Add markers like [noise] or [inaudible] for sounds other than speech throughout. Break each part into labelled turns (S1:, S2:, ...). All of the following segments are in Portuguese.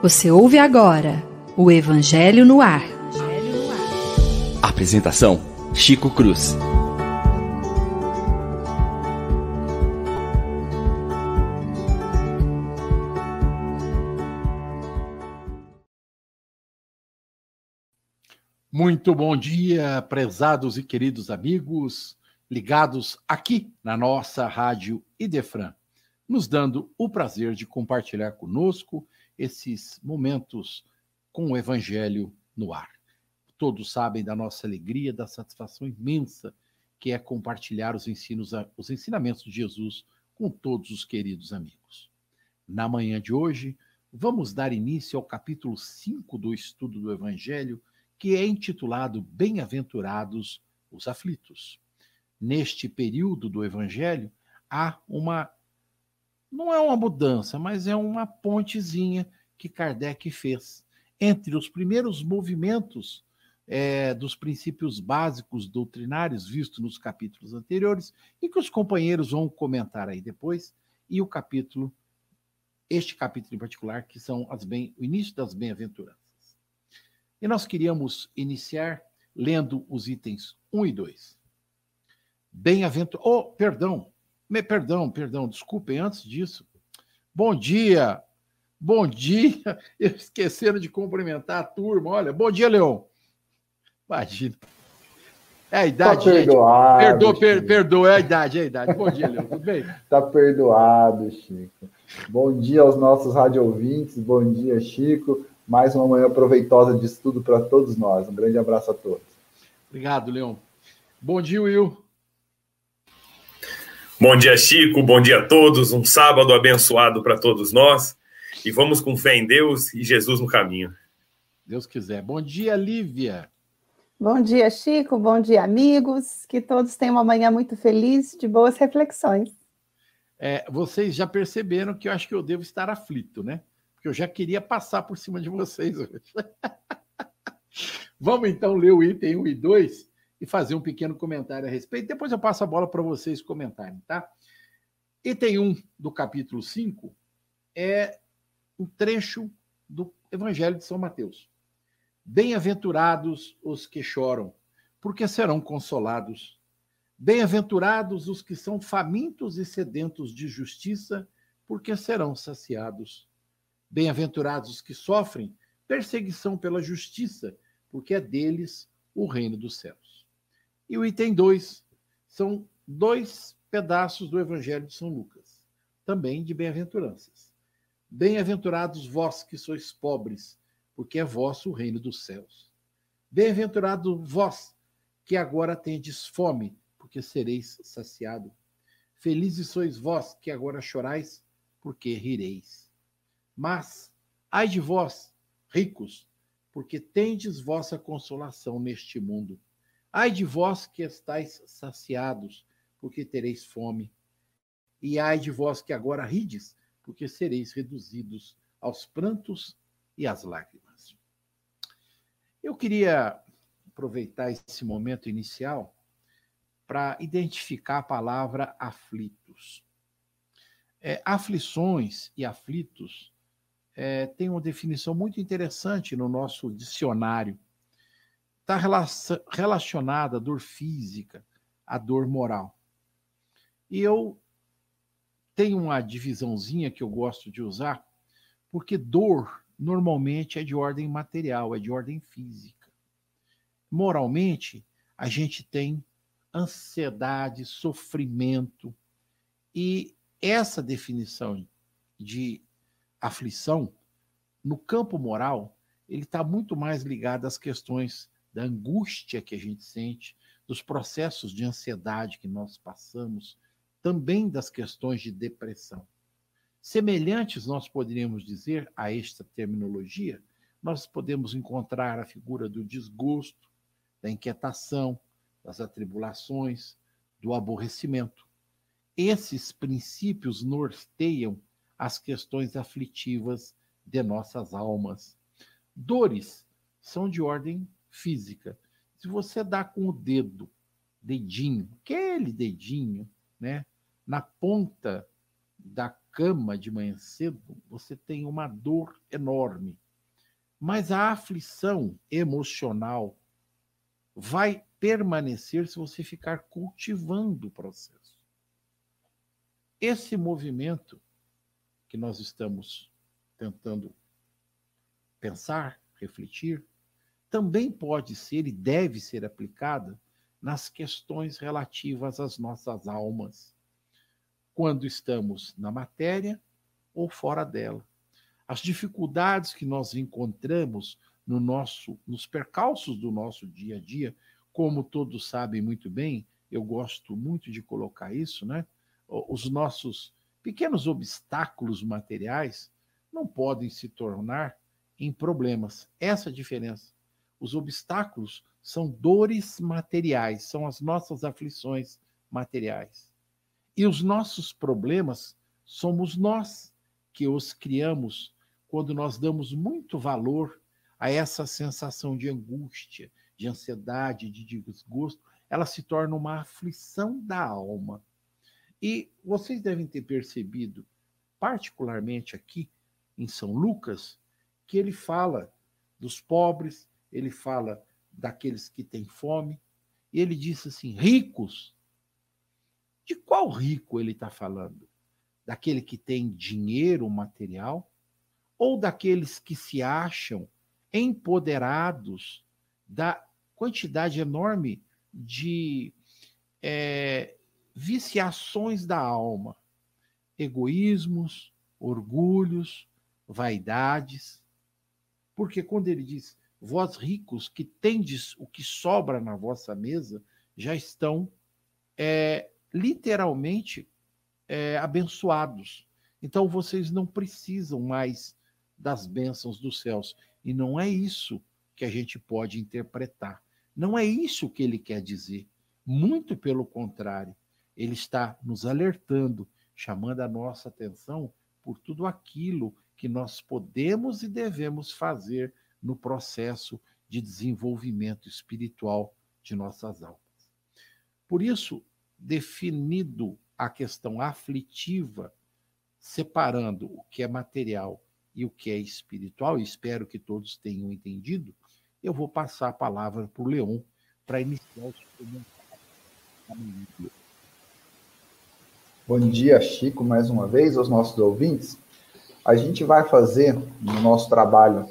S1: Você ouve agora o Evangelho no Ar.
S2: Apresentação: Chico Cruz.
S3: Muito bom dia, prezados e queridos amigos, ligados aqui na nossa rádio Idefran, nos dando o prazer de compartilhar conosco esses momentos com o Evangelho no ar. Todos sabem da nossa alegria, da satisfação imensa que é compartilhar os ensinos, os ensinamentos de Jesus com todos os queridos amigos. Na manhã de hoje, vamos dar início ao capítulo 5 do estudo do Evangelho, que é intitulado Bem-aventurados os aflitos. Neste período do Evangelho, há uma não é uma mudança, mas é uma pontezinha que Kardec fez entre os primeiros movimentos é, dos princípios básicos doutrinários vistos nos capítulos anteriores e que os companheiros vão comentar aí depois, e o capítulo, este capítulo em particular, que são as bem, o início das bem-aventuranças. E nós queríamos iniciar lendo os itens 1 e 2. Bem-aventurado. Oh, perdão, me, perdão, perdão, desculpem, antes disso. Bom dia, bom dia. [laughs] Esqueceram de cumprimentar a turma. Olha, bom dia, Leon. Imagina. É a idade,
S4: tá perdoado.
S3: Perdoa, per, perdoa, é a idade, é a idade. Bom dia, Leon, tudo bem? [laughs]
S4: Tá perdoado, Chico. Bom dia aos nossos rádio ouvintes, bom dia, Chico. Mais uma manhã proveitosa de estudo para todos nós. Um grande abraço a todos.
S3: Obrigado, Leon. Bom dia, Will.
S5: Bom dia, Chico. Bom dia a todos. Um sábado abençoado para todos nós. E vamos com fé em Deus e Jesus no caminho.
S3: Deus quiser. Bom dia, Lívia.
S6: Bom dia, Chico. Bom dia, amigos. Que todos tenham uma manhã muito feliz, de boas reflexões.
S3: É, vocês já perceberam que eu acho que eu devo estar aflito, né? Porque eu já queria passar por cima de vocês hoje. [laughs] Vamos então ler o item 1 e 2 e fazer um pequeno comentário a respeito. Depois eu passo a bola para vocês comentarem, tá? Item 1 do capítulo 5 é um trecho do Evangelho de São Mateus. Bem-aventurados os que choram, porque serão consolados. Bem-aventurados os que são famintos e sedentos de justiça, porque serão saciados. Bem-aventurados os que sofrem perseguição pela justiça, porque é deles o reino dos céus. E o item 2 são dois pedaços do Evangelho de São Lucas, também de bem-aventuranças. Bem-aventurados vós que sois pobres, porque é vosso o reino dos céus. Bem-aventurado vós que agora tendes fome, porque sereis saciado. Felizes sois vós que agora chorais, porque rireis. Mas, ai de vós, ricos, porque tendes vossa consolação neste mundo. Ai de vós que estáis saciados, porque tereis fome. E ai de vós que agora rides, porque sereis reduzidos aos prantos e às lágrimas. Eu queria aproveitar esse momento inicial para identificar a palavra aflitos. É, aflições e aflitos é, têm uma definição muito interessante no nosso dicionário está relacionada à dor física, à dor moral. E eu tenho uma divisãozinha que eu gosto de usar, porque dor normalmente é de ordem material, é de ordem física. Moralmente, a gente tem ansiedade, sofrimento, e essa definição de aflição, no campo moral, ele está muito mais ligado às questões da angústia que a gente sente, dos processos de ansiedade que nós passamos, também das questões de depressão. Semelhantes, nós poderíamos dizer, a esta terminologia, nós podemos encontrar a figura do desgosto, da inquietação, das atribulações, do aborrecimento. Esses princípios norteiam as questões aflitivas de nossas almas. Dores são de ordem física. Se você dá com o dedo, dedinho, aquele dedinho, né, na ponta da cama de manhã cedo, você tem uma dor enorme. Mas a aflição emocional vai permanecer se você ficar cultivando o processo. Esse movimento que nós estamos tentando pensar, refletir, também pode ser e deve ser aplicada nas questões relativas às nossas almas, quando estamos na matéria ou fora dela. As dificuldades que nós encontramos no nosso, nos percalços do nosso dia a dia, como todos sabem muito bem, eu gosto muito de colocar isso, né? Os nossos pequenos obstáculos materiais não podem se tornar em problemas. Essa é a diferença. Os obstáculos são dores materiais, são as nossas aflições materiais. E os nossos problemas somos nós que os criamos quando nós damos muito valor a essa sensação de angústia, de ansiedade, de desgosto, ela se torna uma aflição da alma. E vocês devem ter percebido, particularmente aqui em São Lucas, que ele fala dos pobres, ele fala daqueles que têm fome, e ele disse assim: ricos. De qual rico ele está falando? Daquele que tem dinheiro material? Ou daqueles que se acham empoderados da quantidade enorme de é, viciações da alma, egoísmos, orgulhos, vaidades. Porque quando ele diz vós ricos que tendes o que sobra na vossa mesa, já estão é, literalmente é, abençoados. Então vocês não precisam mais das bênçãos dos céus. E não é isso que a gente pode interpretar. Não é isso que ele quer dizer. Muito pelo contrário, ele está nos alertando, chamando a nossa atenção por tudo aquilo que nós podemos e devemos fazer no processo de desenvolvimento espiritual de nossas almas. Por isso, definido a questão aflitiva, separando o que é material e o que é espiritual, espero que todos tenham entendido, eu vou passar a palavra para o Leon para iniciar os comentários.
S4: Bom dia, Chico, mais uma vez, aos nossos ouvintes. A gente vai fazer no nosso trabalho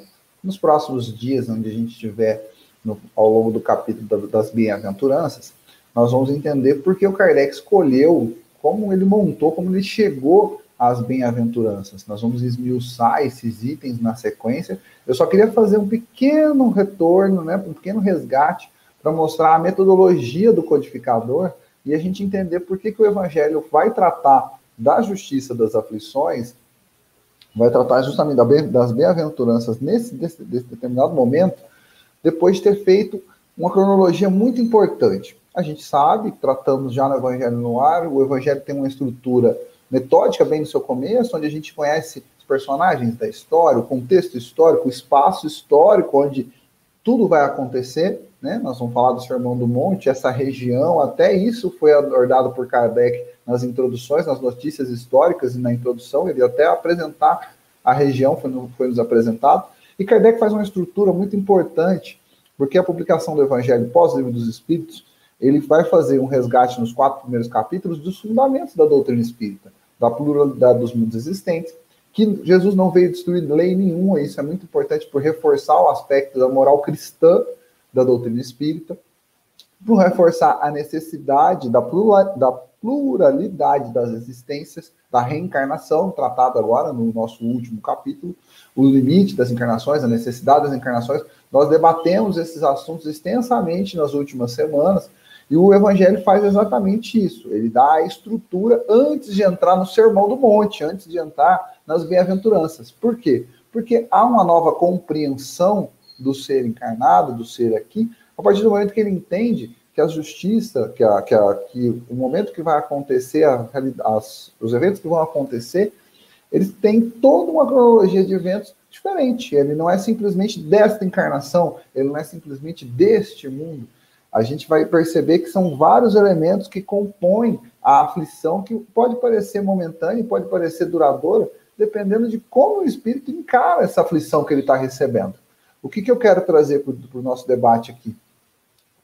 S4: nos próximos dias, onde a gente estiver no, ao longo do capítulo das bem-aventuranças, nós vamos entender por que o Kardec escolheu, como ele montou, como ele chegou às bem-aventuranças. Nós vamos esmiuçar esses itens na sequência. Eu só queria fazer um pequeno retorno, né, um pequeno resgate, para mostrar a metodologia do codificador e a gente entender por que, que o Evangelho vai tratar da justiça das aflições vai tratar justamente das bem-aventuranças nesse desse, desse determinado momento, depois de ter feito uma cronologia muito importante. A gente sabe, tratamos já no Evangelho no ar, o Evangelho tem uma estrutura metódica bem no seu começo, onde a gente conhece os personagens da história, o contexto histórico, o espaço histórico onde tudo vai acontecer, né? Nós vamos falar do Sermão do Monte, essa região, até isso foi abordado por Kardec nas introduções, nas notícias históricas e na introdução, ele até apresentar a região foi, foi nos apresentado. E Kardec faz uma estrutura muito importante, porque a publicação do Evangelho pós-livro dos Espíritos, ele vai fazer um resgate nos quatro primeiros capítulos dos fundamentos da doutrina espírita, da pluralidade dos mundos existentes, que Jesus não veio destruir lei nenhuma, isso é muito importante por reforçar o aspecto da moral cristã da doutrina espírita, por reforçar a necessidade da, pluralidade das existências, da reencarnação, tratado agora no nosso último capítulo, o limite das encarnações, a necessidade das encarnações. Nós debatemos esses assuntos extensamente nas últimas semanas, e o Evangelho faz exatamente isso. Ele dá a estrutura antes de entrar no Sermão do Monte, antes de entrar nas bem-aventuranças. Por quê? Porque há uma nova compreensão do ser encarnado, do ser aqui, a partir do momento que ele entende que a justiça, que, a, que, a, que o momento que vai acontecer, a, as, os eventos que vão acontecer, eles têm toda uma cronologia de eventos diferente. Ele não é simplesmente desta encarnação, ele não é simplesmente deste mundo. a gente vai perceber que são vários elementos que compõem a aflição, que pode parecer momentânea, pode parecer duradoura, dependendo de como o espírito encara essa aflição que ele está recebendo. O que, que eu quero trazer para o nosso debate aqui?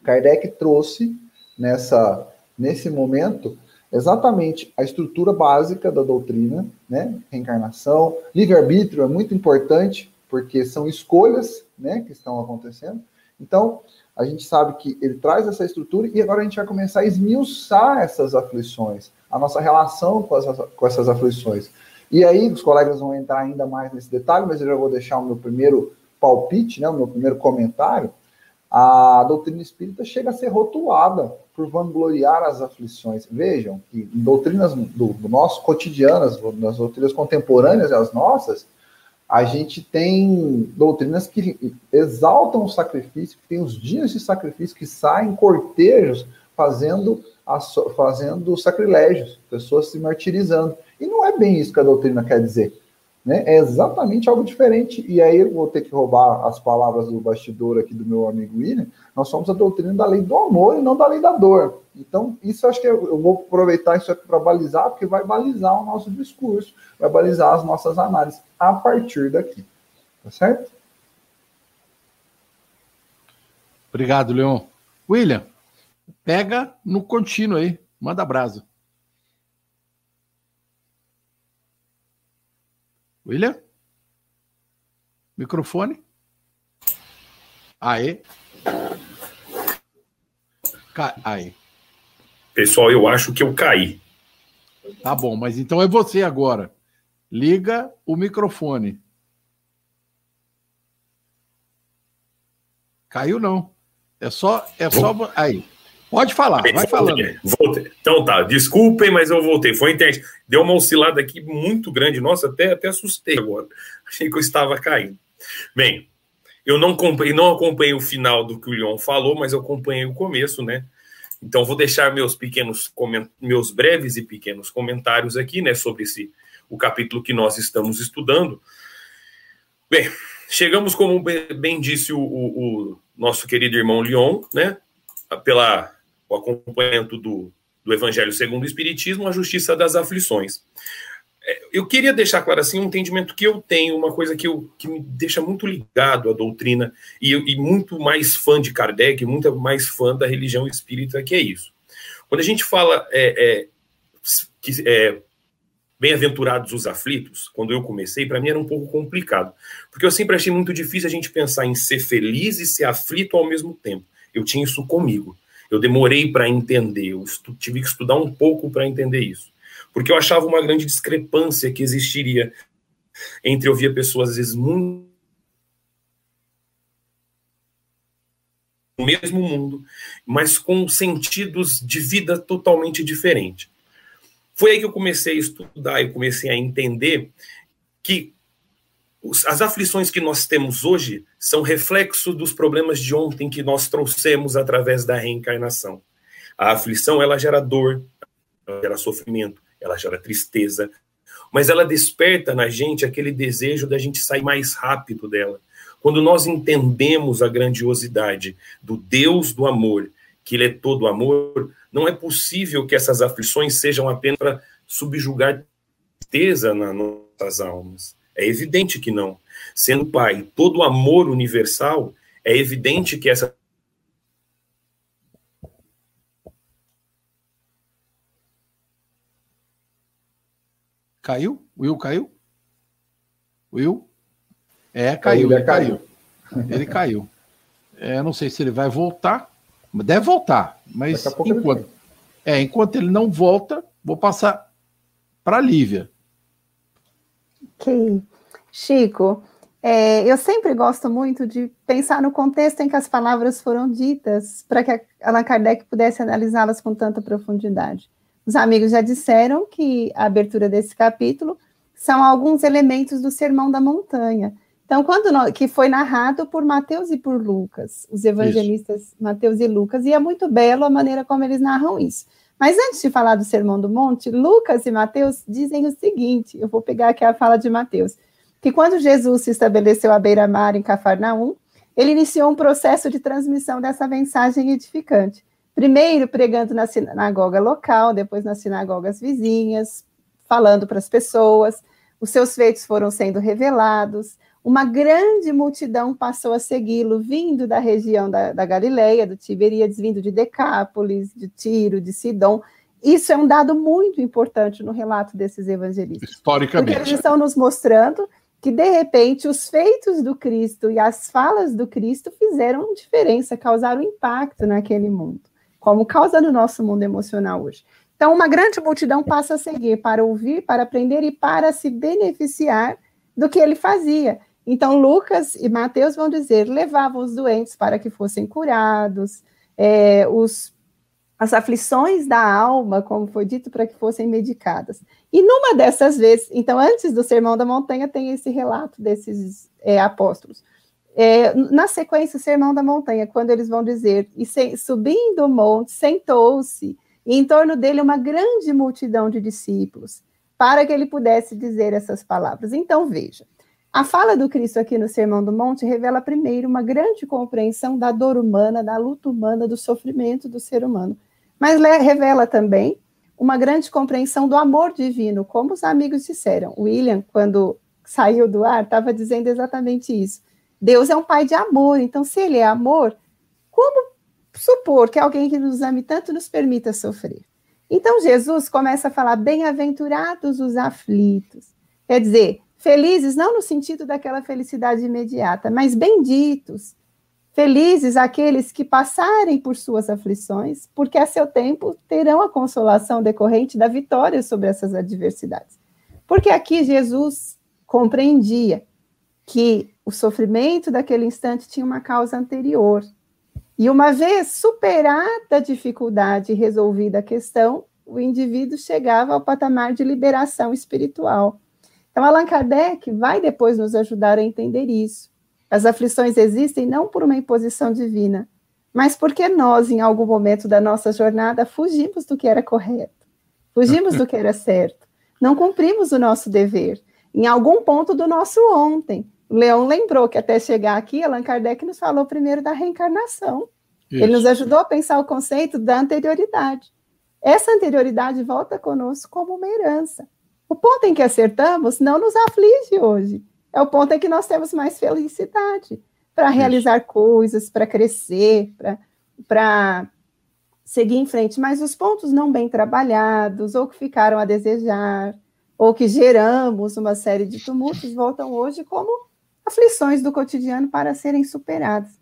S4: Kardec trouxe nessa, nesse momento exatamente a estrutura básica da doutrina, né? Reencarnação, livre-arbítrio é muito importante, porque são escolhas né, que estão acontecendo. Então, a gente sabe que ele traz essa estrutura e agora a gente vai começar a esmiuçar essas aflições, a nossa relação com, com essas aflições. E aí, os colegas vão entrar ainda mais nesse detalhe, mas eu já vou deixar o meu primeiro palpite, né, o meu primeiro comentário. A doutrina espírita chega a ser rotulada por vangloriar as aflições. Vejam que doutrinas do, do nosso cotidianas, nas doutrinas contemporâneas e as nossas, a gente tem doutrinas que exaltam o sacrifício, que tem os dias de sacrifício, que saem cortejos fazendo, fazendo sacrilégios, pessoas se martirizando. E não é bem isso que a doutrina quer dizer. Né? É exatamente algo diferente. E aí eu vou ter que roubar as palavras do bastidor aqui do meu amigo William. Nós somos a doutrina da lei do amor e não da lei da dor. Então, isso acho que eu, vou aproveitar isso aqui para balizar, porque vai balizar o nosso discurso, vai balizar as nossas análises a partir daqui. Tá certo?
S3: Obrigado, Leon. William, pega no contínuo aí, manda brasa. William? Microfone? Aê. Aí.
S5: Pessoal, eu acho que eu caí.
S3: Tá bom, mas então é você agora. Liga o microfone. Caiu não. É só é só aí. Pode falar, vai voltei, falando.
S5: Voltei. Então tá, desculpem, mas eu voltei. Foi internet. Deu uma oscilada aqui muito grande. Nossa, até, até assustei agora. [laughs] Achei que eu estava caindo. Bem, eu não acompanhei, não acompanhei o final do que o Leon falou, mas eu acompanhei o começo, né? Então vou deixar meus pequenos meus breves e pequenos comentários aqui, né, sobre esse o capítulo que nós estamos estudando. Bem, chegamos como bem disse o, o, o nosso querido irmão Leon, né, pela o acompanhamento do, do Evangelho segundo o Espiritismo, a justiça das aflições. É, eu queria deixar claro assim um entendimento que eu tenho, uma coisa que, eu, que me deixa muito ligado à doutrina e, e muito mais fã de Kardec, muito mais fã da religião espírita, que é isso. Quando a gente fala é, é, que é, bem-aventurados os aflitos, quando eu comecei, para mim era um pouco complicado, porque eu sempre achei muito difícil a gente pensar em ser feliz e ser aflito ao mesmo tempo. Eu tinha isso comigo. Eu demorei para entender, eu tive que estudar um pouco para entender isso. Porque eu achava uma grande discrepância que existiria entre eu via pessoas, às vezes, muito no mesmo mundo, mas com sentidos de vida totalmente diferentes. Foi aí que eu comecei a estudar e comecei a entender que as aflições que nós temos hoje são reflexo dos problemas de ontem que nós trouxemos através da reencarnação. A aflição, ela gera dor, ela gera sofrimento, ela gera tristeza, mas ela desperta na gente aquele desejo da gente sair mais rápido dela. Quando nós entendemos a grandiosidade do Deus do amor, que ele é todo amor, não é possível que essas aflições sejam apenas para subjugar tristeza nas nossas almas é evidente que não. Sendo Pai todo amor universal, é evidente que essa.
S3: Caiu? Will caiu? Will? É, caiu, ele caiu. Ele caiu. É, não sei se ele vai voltar. Deve voltar, mas enquanto, é, enquanto ele não volta, vou passar para a Lívia.
S6: Ok. Chico, é, eu sempre gosto muito de pensar no contexto em que as palavras foram ditas, para que Allan Kardec pudesse analisá-las com tanta profundidade. Os amigos já disseram que a abertura desse capítulo são alguns elementos do Sermão da Montanha. Então, quando nós, que foi narrado por Mateus e por Lucas, os evangelistas isso. Mateus e Lucas, e é muito belo a maneira como eles narram isso. Mas antes de falar do Sermão do Monte, Lucas e Mateus dizem o seguinte: eu vou pegar aqui a fala de Mateus, que quando Jesus se estabeleceu à beira-mar em Cafarnaum, ele iniciou um processo de transmissão dessa mensagem edificante. Primeiro pregando na sinagoga local, depois nas sinagogas vizinhas, falando para as pessoas. Os seus feitos foram sendo revelados. Uma grande multidão passou a segui-lo, vindo da região da, da Galileia, do Tiberíades, vindo de Decápolis, de Tiro, de Sidom. Isso é um dado muito importante no relato desses evangelistas.
S3: Historicamente.
S6: Porque eles estão nos mostrando que, de repente, os feitos do Cristo e as falas do Cristo fizeram diferença, causaram impacto naquele mundo, como causa no nosso mundo emocional hoje. Então, uma grande multidão passa a seguir para ouvir, para aprender e para se beneficiar do que ele fazia. Então, Lucas e Mateus vão dizer: levavam os doentes para que fossem curados, é, os as aflições da alma, como foi dito, para que fossem medicadas. E numa dessas vezes, então, antes do Sermão da Montanha, tem esse relato desses é, apóstolos. É, na sequência, o Sermão da Montanha, quando eles vão dizer, e se, subindo o monte, sentou-se, e em torno dele uma grande multidão de discípulos, para que ele pudesse dizer essas palavras. Então, veja, a fala do Cristo aqui no Sermão do Monte revela primeiro uma grande compreensão da dor humana, da luta humana, do sofrimento do ser humano, mas revela também uma grande compreensão do amor divino, como os amigos disseram. William, quando saiu do ar, estava dizendo exatamente isso. Deus é um pai de amor, então se ele é amor, como supor que alguém que nos ame tanto nos permita sofrer? Então Jesus começa a falar: bem-aventurados os aflitos. Quer dizer, Felizes não no sentido daquela felicidade imediata, mas benditos. Felizes aqueles que passarem por suas aflições, porque a seu tempo terão a consolação decorrente da vitória sobre essas adversidades. Porque aqui Jesus compreendia que o sofrimento daquele instante tinha uma causa anterior. E uma vez superada a dificuldade e resolvida a questão, o indivíduo chegava ao patamar de liberação espiritual. Então, Allan Kardec vai depois nos ajudar a entender isso. As aflições existem não por uma imposição divina, mas porque nós, em algum momento da nossa jornada, fugimos do que era correto, fugimos do que era [laughs] certo, não cumprimos o nosso dever, em algum ponto do nosso ontem. O Leão lembrou que até chegar aqui, Allan Kardec nos falou primeiro da reencarnação. Isso. Ele nos ajudou a pensar o conceito da anterioridade. Essa anterioridade volta conosco como uma herança. O ponto em que acertamos não nos aflige hoje. É o ponto em que nós temos mais felicidade para realizar coisas, para crescer, para seguir em frente. Mas os pontos não bem trabalhados, ou que ficaram a desejar, ou que geramos uma série de tumultos, voltam hoje como aflições do cotidiano para serem superadas.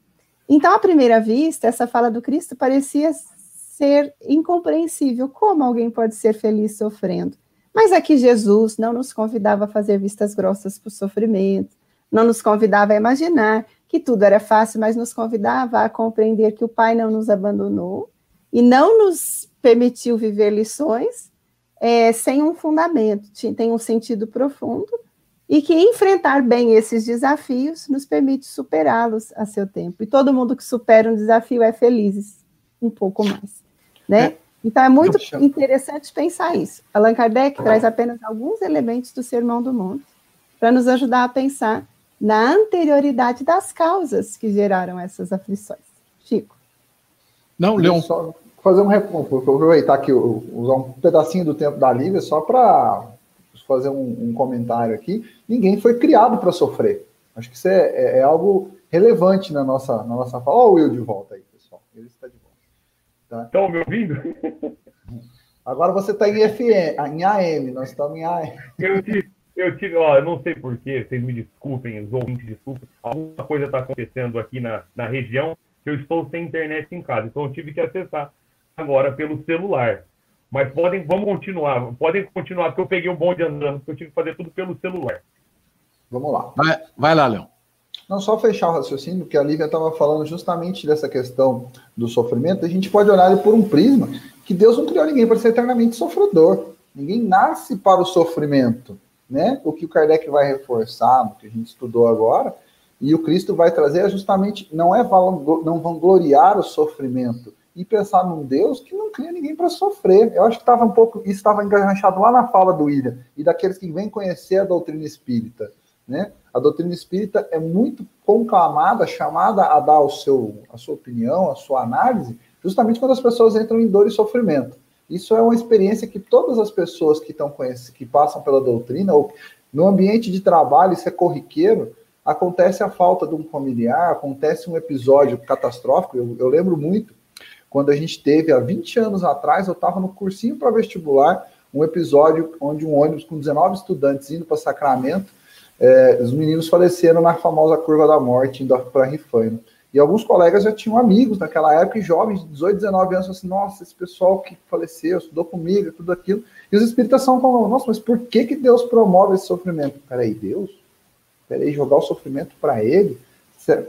S6: Então, à primeira vista, essa fala do Cristo parecia ser incompreensível. Como alguém pode ser feliz sofrendo? Mas aqui Jesus não nos convidava a fazer vistas grossas para o sofrimento, não nos convidava a imaginar que tudo era fácil, mas nos convidava a compreender que o Pai não nos abandonou e não nos permitiu viver lições é, sem um fundamento, tem um sentido profundo e que enfrentar bem esses desafios nos permite superá-los a seu tempo. E todo mundo que supera um desafio é feliz, um pouco mais, né? Então é muito interessante pensar isso. Allan Kardec traz apenas alguns elementos do Sermão do Monte para nos ajudar a pensar na anterioridade das causas que geraram essas aflições. Chico.
S4: Não, Leon. Só fazer um aproveitar aqui, usar um pedacinho do tempo da Lívia só para fazer um, um, comentário aqui. Ninguém foi criado para sofrer. Acho que isso é, é, é, algo relevante na nossa, na nossa fala. Olha o Will de volta aí, pessoal. Ele está de
S5: Tá? Estão me ouvindo?
S4: Agora você está em FM, em AM, nós estamos em AM.
S5: Eu tive, eu tive, ó, eu não sei porquê, vocês me desculpem, os ouvintes desculpem, alguma coisa está acontecendo aqui na, na região que eu estou sem internet em casa, então eu tive que acessar agora pelo celular. Mas podem, vamos continuar, podem continuar, porque eu peguei o bonde andando, porque eu tive que fazer tudo pelo celular.
S4: Vamos lá.
S3: Vai, vai lá, Leão.
S4: Não só fechar o raciocínio, que a Lívia estava falando justamente dessa questão do sofrimento, a gente pode olhar por um prisma que Deus não criou ninguém para ser eternamente sofredor. Ninguém nasce para o sofrimento, né? O que o Kardec vai reforçar, no que a gente estudou agora, e o Cristo vai trazer é justamente não é não vangloriar o sofrimento e pensar num Deus que não cria ninguém para sofrer. Eu acho que estava um pouco isso estava enganchado lá na fala do William e daqueles que vêm conhecer a doutrina espírita né? A doutrina espírita é muito conclamada, chamada a dar o seu, a sua opinião, a sua análise, justamente quando as pessoas entram em dor e sofrimento. Isso é uma experiência que todas as pessoas que estão que passam pela doutrina ou no ambiente de trabalho, isso é corriqueiro, acontece a falta de um familiar, acontece um episódio catastrófico. Eu, eu lembro muito quando a gente teve há 20 anos atrás, eu estava no cursinho para vestibular, um episódio onde um ônibus com 19 estudantes indo para Sacramento, é, os meninos faleceram na famosa curva da morte, indo para Rifaina. E alguns colegas já tinham amigos naquela época, jovens de 18, 19 anos, assim, nossa, esse pessoal que faleceu, estudou comigo, tudo aquilo. E os espíritas são como, nossa, mas por que, que Deus promove esse sofrimento? Peraí, Deus? Peraí, jogar o sofrimento para ele?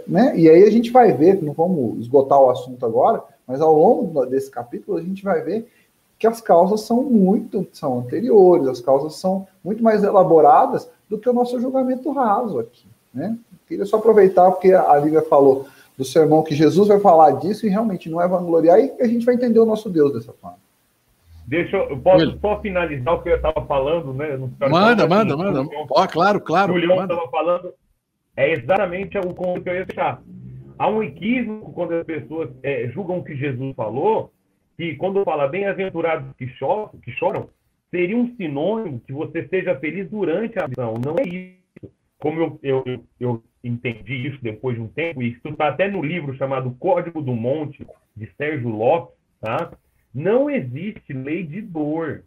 S4: Né? E aí a gente vai ver, não vamos esgotar o assunto agora, mas ao longo desse capítulo a gente vai ver que as causas são muito, são anteriores, as causas são muito mais elaboradas do que o nosso julgamento raso aqui, né? Queria só aproveitar, porque a Lívia falou do sermão que Jesus vai falar disso e realmente não é vangloriar, e a gente vai entender o nosso Deus dessa forma.
S5: Deixa eu, posso só finalizar o que eu estava falando, né?
S3: Manda, manda, manda. Ó, claro, claro.
S5: O Leão estava falando, é exatamente o ponto que eu ia deixar. Há um equívoco quando as pessoas é, julgam o que Jesus falou, que quando fala bem-aventurados que choram, que choram, seria um sinônimo que você seja feliz durante a missão. Não é isso. Como eu, eu, eu, entendi isso depois de um tempo, e isso está até no livro chamado Código do Monte, de Sérgio Lopes, tá? Não existe lei de dor.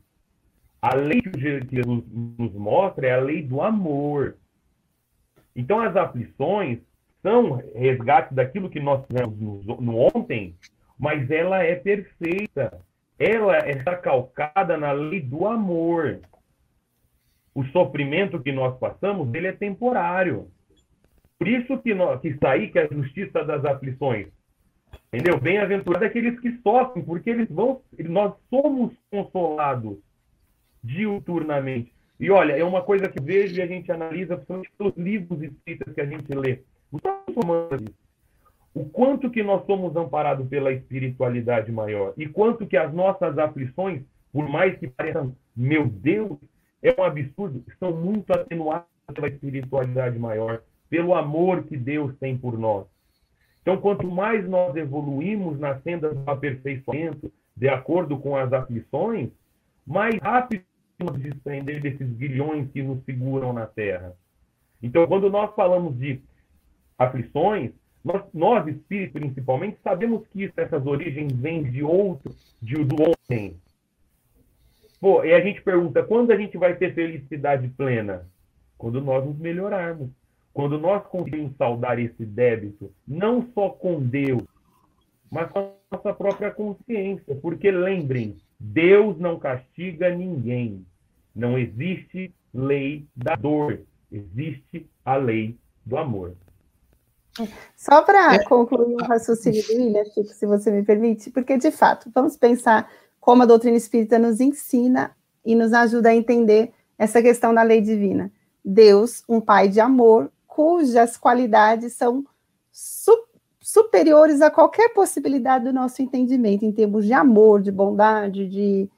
S5: A lei que Jesus nos mostra é a lei do amor. Então, as aflições são resgate daquilo que nós fizemos no, no ontem, mas ela é perfeita. Ela está calcada na lei do amor. O sofrimento que nós passamos, ele é temporário. Por isso que, nós, que está aí que é a justiça das aflições. Entendeu? Bem-aventurado é aqueles que sofrem, porque eles vão, nós somos consolados diuturnamente. E olha, é uma coisa que vejo e a gente analisa, principalmente pelos livros escritos que a gente lê. O quanto que nós somos amparados pela espiritualidade maior e quanto que as nossas aflições, por mais que pareçam, meu Deus, é um absurdo, são muito atenuadas pela espiritualidade maior pelo amor que Deus tem por nós. Então, quanto mais nós evoluímos na senda do aperfeiçoamento, de acordo com as aflições, mais rápido nos desprender desses bilhões que nos seguram na Terra. Então, quando nós falamos de aflições, nós, nós espíritos principalmente, sabemos que isso, essas origens vêm de outro, de, do homem. Pô, e a gente pergunta, quando a gente vai ter felicidade plena? Quando nós nos melhorarmos. Quando nós conseguimos saldar esse débito, não só com Deus, mas com a nossa própria consciência. Porque lembrem, Deus não castiga ninguém. Não existe lei da dor, existe a lei do amor.
S6: Só para é. concluir o raciocínio do William, Chico, se você me permite, porque de fato, vamos pensar como a doutrina espírita nos ensina e nos ajuda a entender essa questão da lei divina. Deus, um pai de amor, cujas qualidades são su superiores a qualquer possibilidade do nosso entendimento, em termos de amor, de bondade, de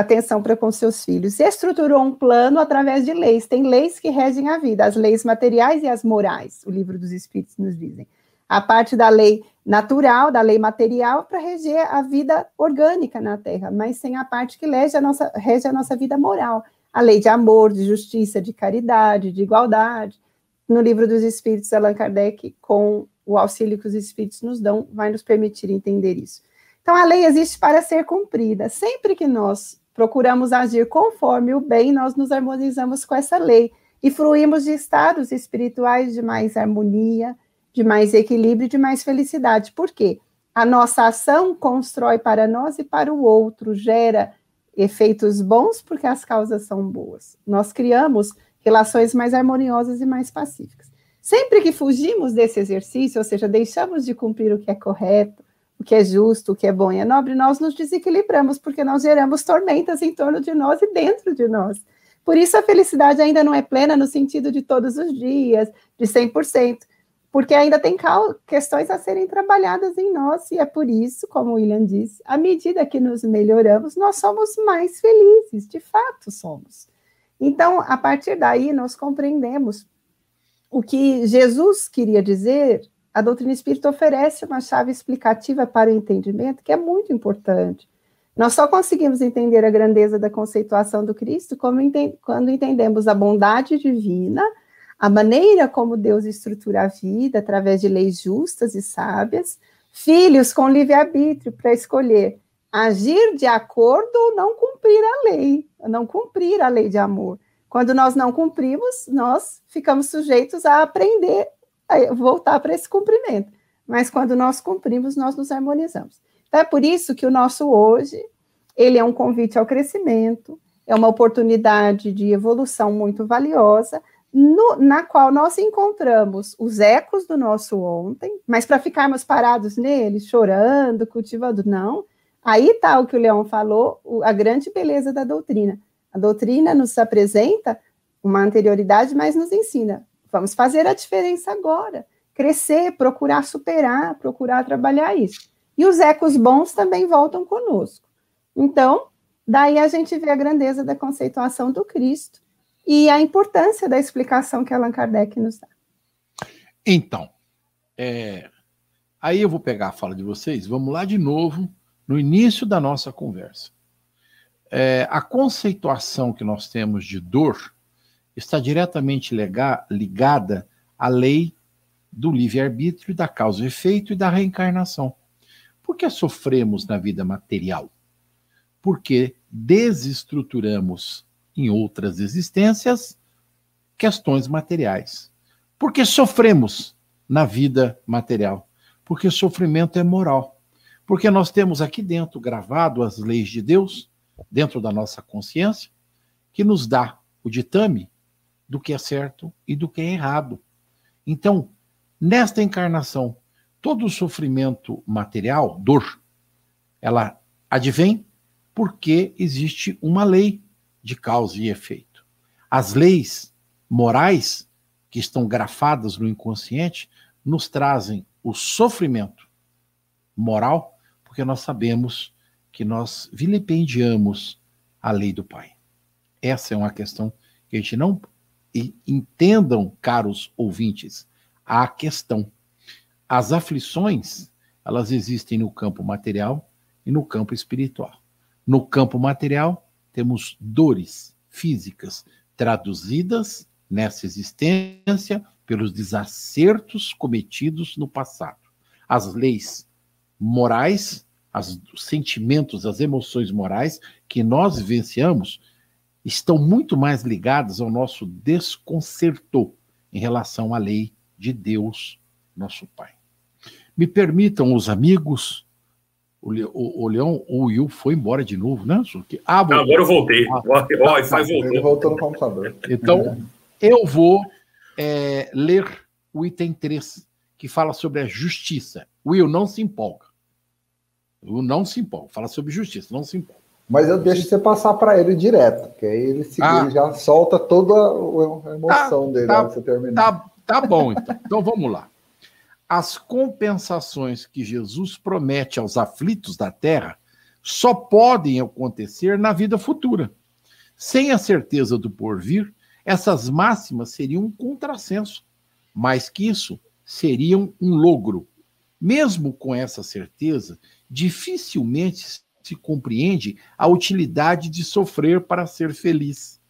S6: atenção para com seus filhos. E estruturou um plano através de leis. Tem leis que regem a vida, as leis materiais e as morais, o livro dos Espíritos nos dizem. A parte da lei natural, da lei material, para reger a vida orgânica na Terra, mas sem a parte que rege a nossa, rege a nossa vida moral. A lei de amor, de justiça, de caridade, de igualdade no livro dos Espíritos, Allan Kardec, com o auxílio que os Espíritos nos dão, vai nos permitir entender isso. Então, a lei existe para ser cumprida. Sempre que nós procuramos agir conforme o bem, nós nos harmonizamos com essa lei e fruímos de estados espirituais de mais harmonia, de mais equilíbrio, de mais felicidade. Por quê? A nossa ação constrói para nós e para o outro, gera efeitos bons porque as causas são boas. Nós criamos relações mais harmoniosas e mais pacíficas. Sempre que fugimos desse exercício, ou seja, deixamos de cumprir o que é correto, o que é justo, o que é bom e é nobre, nós nos desequilibramos, porque nós geramos tormentas em torno de nós e dentro de nós. Por isso a felicidade ainda não é plena no sentido de todos os dias, de 100%, porque ainda tem questões a serem trabalhadas em nós, e é por isso, como o William disse, à medida que nos melhoramos, nós somos mais felizes, de fato somos. Então, a partir daí, nós compreendemos o que Jesus queria dizer, a doutrina espírita oferece uma chave explicativa para o entendimento que é muito importante. Nós só conseguimos entender a grandeza da conceituação do Cristo quando entendemos a bondade divina, a maneira como Deus estrutura a vida através de leis justas e sábias, filhos com livre-arbítrio para escolher agir de acordo ou não cumprir a lei, não cumprir a lei de amor. Quando nós não cumprimos, nós ficamos sujeitos a aprender voltar para esse cumprimento. Mas quando nós cumprimos, nós nos harmonizamos. Então é por isso que o nosso hoje, ele é um convite ao crescimento, é uma oportunidade de evolução muito valiosa, no, na qual nós encontramos os ecos do nosso ontem, mas para ficarmos parados nele, chorando, cultivando, não. Aí está o que o Leão falou, a grande beleza da doutrina. A doutrina nos apresenta uma anterioridade, mas nos ensina. Vamos fazer a diferença agora. Crescer, procurar superar, procurar trabalhar isso. E os ecos bons também voltam conosco. Então, daí a gente vê a grandeza da conceituação do Cristo e a importância da explicação que Allan Kardec nos dá.
S3: Então, é, aí eu vou pegar a fala de vocês, vamos lá de novo, no início da nossa conversa. É, a conceituação que nós temos de dor está diretamente ligada à lei do livre-arbítrio, da causa e efeito e da reencarnação. Por que sofremos na vida material? Porque desestruturamos em outras existências questões materiais. Por que sofremos na vida material? Porque sofrimento é moral. Porque nós temos aqui dentro gravado as leis de Deus, dentro da nossa consciência, que nos dá o ditame do que é certo e do que é errado. Então, nesta encarnação, todo o sofrimento material, dor, ela advém porque existe uma lei de causa e efeito. As leis morais que estão grafadas no inconsciente nos trazem o sofrimento moral, porque nós sabemos que nós vilipendiamos a lei do Pai. Essa é uma questão que a gente não e entendam, caros ouvintes, a questão. As aflições, elas existem no campo material e no campo espiritual. No campo material, temos dores físicas traduzidas nessa existência pelos desacertos cometidos no passado. As leis morais, as, os sentimentos, as emoções morais que nós vivenciamos estão muito mais ligadas ao nosso desconcerto em relação à lei de Deus, nosso Pai. Me permitam os amigos, o, o, o Leão, o Will foi embora de novo, né?
S5: Ah, Agora eu voltei. Ah,
S4: oh, faz Ele voltou no computador.
S3: Então, eu vou é, ler o item 3, que fala sobre a justiça. Will, não se empolga. Will, não se empolga. Fala sobre justiça, não se empolga.
S4: Mas eu deixo você passar para ele direto, que aí ele, se, ah. ele, já solta toda a emoção tá, dele tá, você terminar.
S3: Tá, tá bom, então. Então vamos lá. As compensações que Jesus promete aos aflitos da terra só podem acontecer na vida futura. Sem a certeza do porvir, essas máximas seriam um contrassenso. Mais que isso, seriam um logro. Mesmo com essa certeza, dificilmente se compreende a utilidade de sofrer para ser feliz.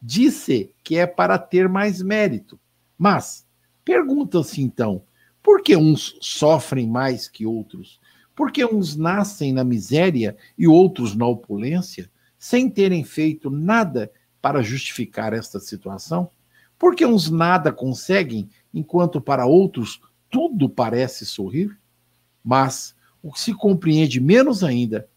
S3: Disse que é para ter mais mérito. Mas pergunta-se então, por que uns sofrem mais que outros? Por que uns nascem na miséria e outros na opulência, sem terem feito nada para justificar esta situação? Por que uns nada conseguem, enquanto para outros tudo parece sorrir? Mas o que se compreende menos ainda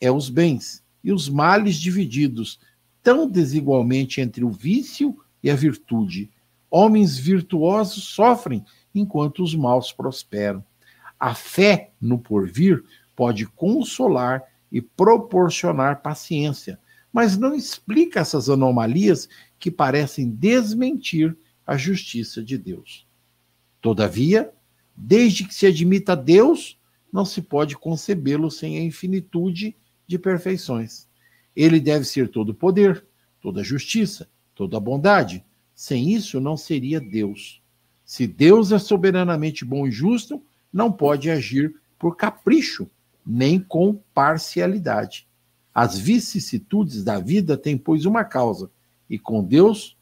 S3: é os bens e os males divididos tão desigualmente entre o vício e a virtude. Homens virtuosos sofrem enquanto os maus prosperam. A fé no porvir pode consolar e proporcionar paciência, mas não explica essas anomalias que parecem desmentir a justiça de Deus. Todavia, desde que se admita Deus, não se pode concebê-lo sem a infinitude de perfeições. Ele deve ser todo poder, toda justiça, toda bondade. Sem isso, não seria Deus. Se Deus é soberanamente bom e justo, não pode agir por capricho, nem com parcialidade. As vicissitudes da vida têm, pois, uma causa, e com Deus,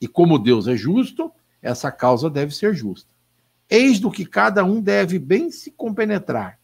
S3: e como Deus é justo, essa causa deve ser justa. Eis do que cada um deve bem se compenetrar.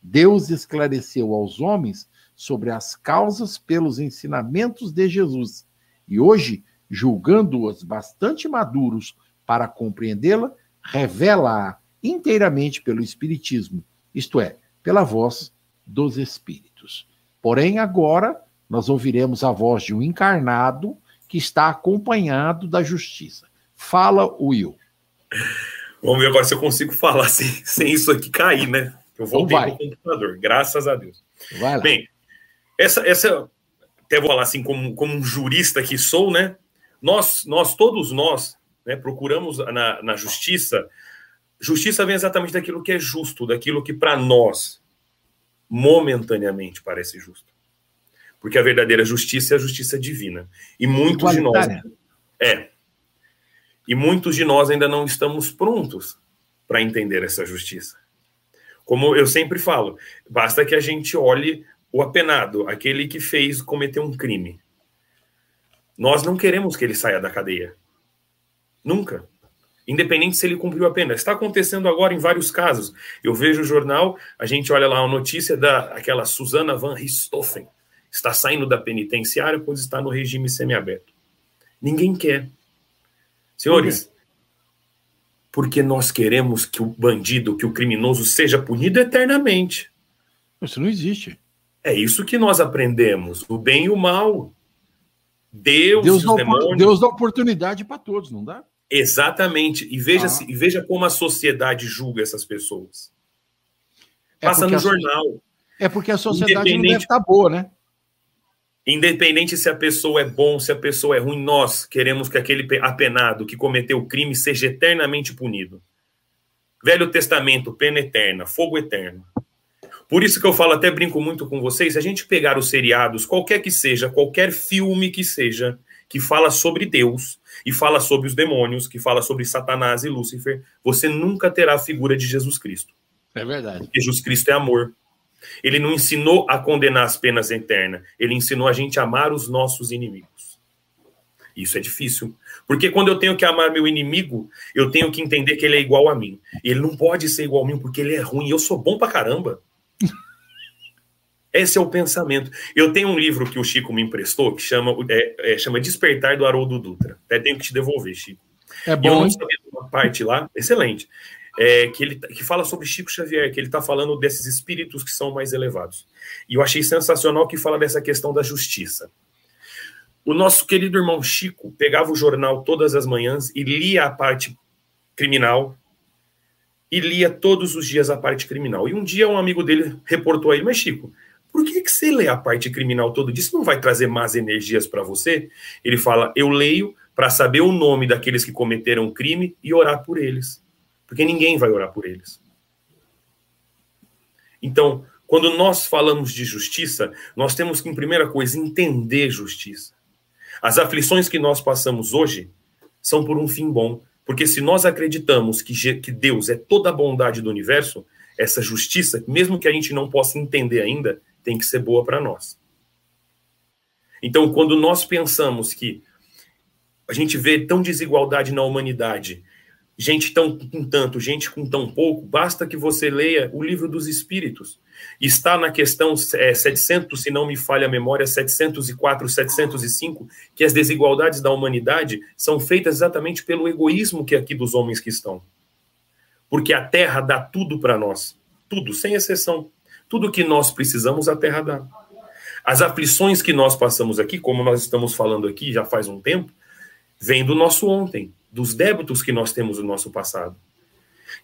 S3: Deus esclareceu aos homens sobre as causas pelos ensinamentos de Jesus, e hoje, julgando-os bastante maduros para compreendê-la, revela-a inteiramente pelo Espiritismo, isto é, pela voz dos Espíritos. Porém, agora nós ouviremos a voz de um encarnado que está acompanhado da justiça. Fala, Will.
S5: Vamos ver agora se eu consigo falar sem, sem isso aqui cair, né? Eu voltei
S3: Então
S5: no computador, graças a Deus.
S3: Vai lá.
S5: Bem, essa, essa até vou falar assim, como, como um jurista que sou, né? Nós, nós todos nós, né, procuramos na, na justiça. Justiça vem exatamente daquilo que é justo, daquilo que para nós momentaneamente parece justo. Porque a verdadeira justiça é a justiça divina. E muitos de nós é. E muitos de nós ainda não estamos prontos para entender essa justiça. Como eu sempre falo, basta que a gente olhe o apenado, aquele que fez cometer um crime. Nós não queremos que ele saia da cadeia. Nunca. Independente se ele cumpriu a pena. Está acontecendo agora em vários casos. Eu vejo o jornal, a gente olha lá a notícia da aquela Susana Van Richthofen. Está saindo da penitenciária, pois está no regime semiaberto. Ninguém quer. Senhores, porque nós queremos que o bandido, que o criminoso seja punido eternamente.
S3: Isso não existe.
S5: É isso que nós aprendemos, o bem e o mal. Deus,
S3: Deus
S5: e
S3: dá,
S5: os demônios.
S3: Deus dá oportunidade para todos, não dá?
S5: Exatamente. E veja,
S3: Ah.
S5: se- e veja como a sociedade julga essas pessoas.
S3: É
S5: Passa no
S3: so-
S5: jornal.
S3: É porque a sociedade não deve estar boa, né?
S5: Independente se a pessoa é bom, se a pessoa é ruim, nós queremos que aquele pe- apenado que cometeu o crime seja eternamente punido. Velho Testamento, pena eterna, fogo eterno. Por isso que eu falo, até brinco muito com vocês, se a gente pegar os seriados, qualquer que seja, qualquer filme que seja, que fala sobre Deus e fala sobre os demônios, que fala sobre Satanás e Lúcifer, você nunca terá a figura de Jesus Cristo.
S3: É verdade.
S5: Porque Jesus Cristo é amor. Ele não ensinou a condenar as penas eternas, ele ensinou a gente a amar os nossos inimigos. Isso é difícil, porque quando eu tenho que amar meu inimigo, eu tenho que entender que ele é igual a mim. Ele não pode ser igual a mim porque ele é ruim, eu sou bom pra caramba. [laughs] Esse é o pensamento. Eu tenho um livro que o Chico me emprestou que chama, é, é, chama Despertar do Haroldo Dutra. Até tenho que te devolver, Chico.
S3: É
S5: E eu
S3: bom,
S5: não sabia de uma parte lá, excelente, é, que ele que fala sobre Chico Xavier, que ele está falando desses espíritos que são mais elevados. E eu achei sensacional que fala dessa questão da justiça. O nosso querido irmão Chico pegava o jornal todas as manhãs e lia a parte criminal e lia todos os dias a parte criminal. E um dia um amigo dele reportou a ele, mas Chico, por que, que você lê a parte criminal todo dia? Isso não vai trazer más energias para você? Ele fala, eu leio para saber o nome daqueles que cometeram o crime e orar por eles. Porque ninguém vai orar por eles. Então, quando nós falamos de justiça, nós temos que, em primeira coisa, entender justiça. As aflições que nós passamos hoje são por um fim bom. Porque se nós acreditamos que, que Deus é toda a bondade do universo, essa justiça, mesmo que a gente não possa entender ainda, tem que ser boa para nós. Então, quando nós pensamos que a gente vê tão desigualdade na humanidade, gente tão com tanto, gente com tão pouco, basta que você leia o livro dos Espíritos. Está na questão é, 700, se não me falha a memória, 704, 705, que as desigualdades da humanidade são feitas exatamente pelo egoísmo que é aqui dos homens que estão. Porque a terra dá tudo para nós, tudo, sem exceção. Tudo que nós precisamos, a terra dá. As aflições que nós passamos aqui, como nós estamos falando aqui já faz um tempo, vem do nosso ontem, dos débitos que nós temos no nosso passado.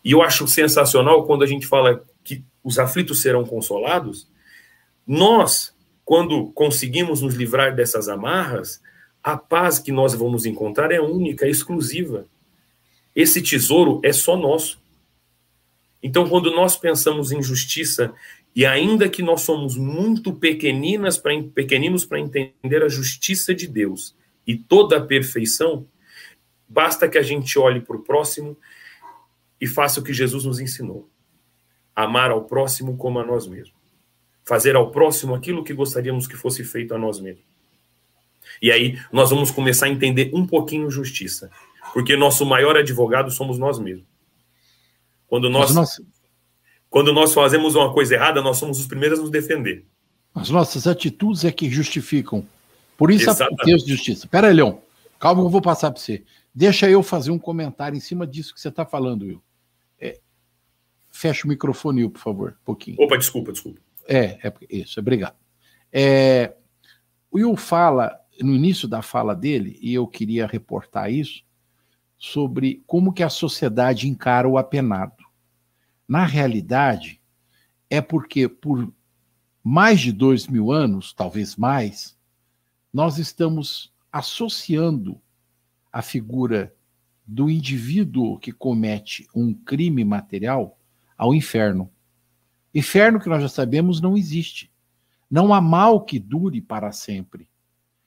S5: E eu acho sensacional quando a gente fala que os aflitos serão consolados. Nós, quando conseguimos nos livrar dessas amarras, a paz que nós vamos encontrar é única, é exclusiva. Esse tesouro é só nosso. Então, quando nós pensamos em justiça, e ainda que nós somos muito pequeninas pra, pequeninos para entender a justiça de Deus e toda a perfeição, basta que a gente olhe para o próximo e faça o que Jesus nos ensinou: amar ao próximo como a nós mesmos. Fazer ao próximo aquilo que gostaríamos que fosse feito a nós mesmos. E aí nós vamos começar a entender um pouquinho justiça, porque nosso maior advogado somos nós mesmos. Quando nós, nós, quando nós fazemos uma coisa errada, nós somos os primeiros a nos defender.
S3: As nossas atitudes é que justificam. Por isso Exatamente. a Deus de justiça. Pera aí, Leão. Calma, eu vou passar para você. Deixa eu fazer um comentário em cima disso que você está falando, Will. É, fecha o microfone, Will, por favor, um pouquinho.
S5: Opa, desculpa, desculpa.
S3: É, é isso, obrigado. É, o Will fala, no início da fala dele, e eu queria reportar isso, sobre como que a sociedade encara o apenado. Na realidade, é porque por mais de dois mil anos, talvez mais, nós estamos associando a figura do indivíduo que comete um crime material ao inferno. Inferno que nós já sabemos não existe. Não há mal que dure para sempre.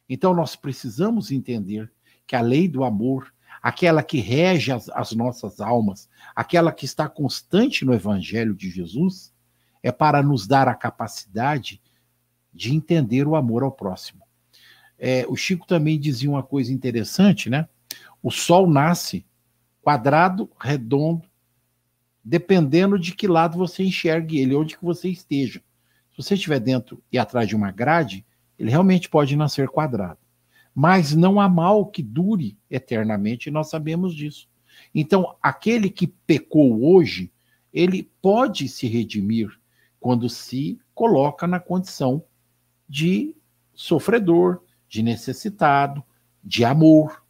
S3: Então nós precisamos entender que a lei do amor aquela que rege as, as nossas almas, aquela que está constante no Evangelho de Jesus, é para nos dar a capacidade de entender o amor ao próximo. É, o Chico também dizia uma coisa interessante, né? O sol nasce quadrado, redondo, dependendo de que lado você enxergue ele, onde que você esteja. Se você estiver dentro e atrás de uma grade, ele realmente pode nascer quadrado mas não há mal que dure eternamente, e nós sabemos disso. Então, aquele que pecou hoje, ele pode se redimir quando se coloca na condição de sofredor, de necessitado, de amor.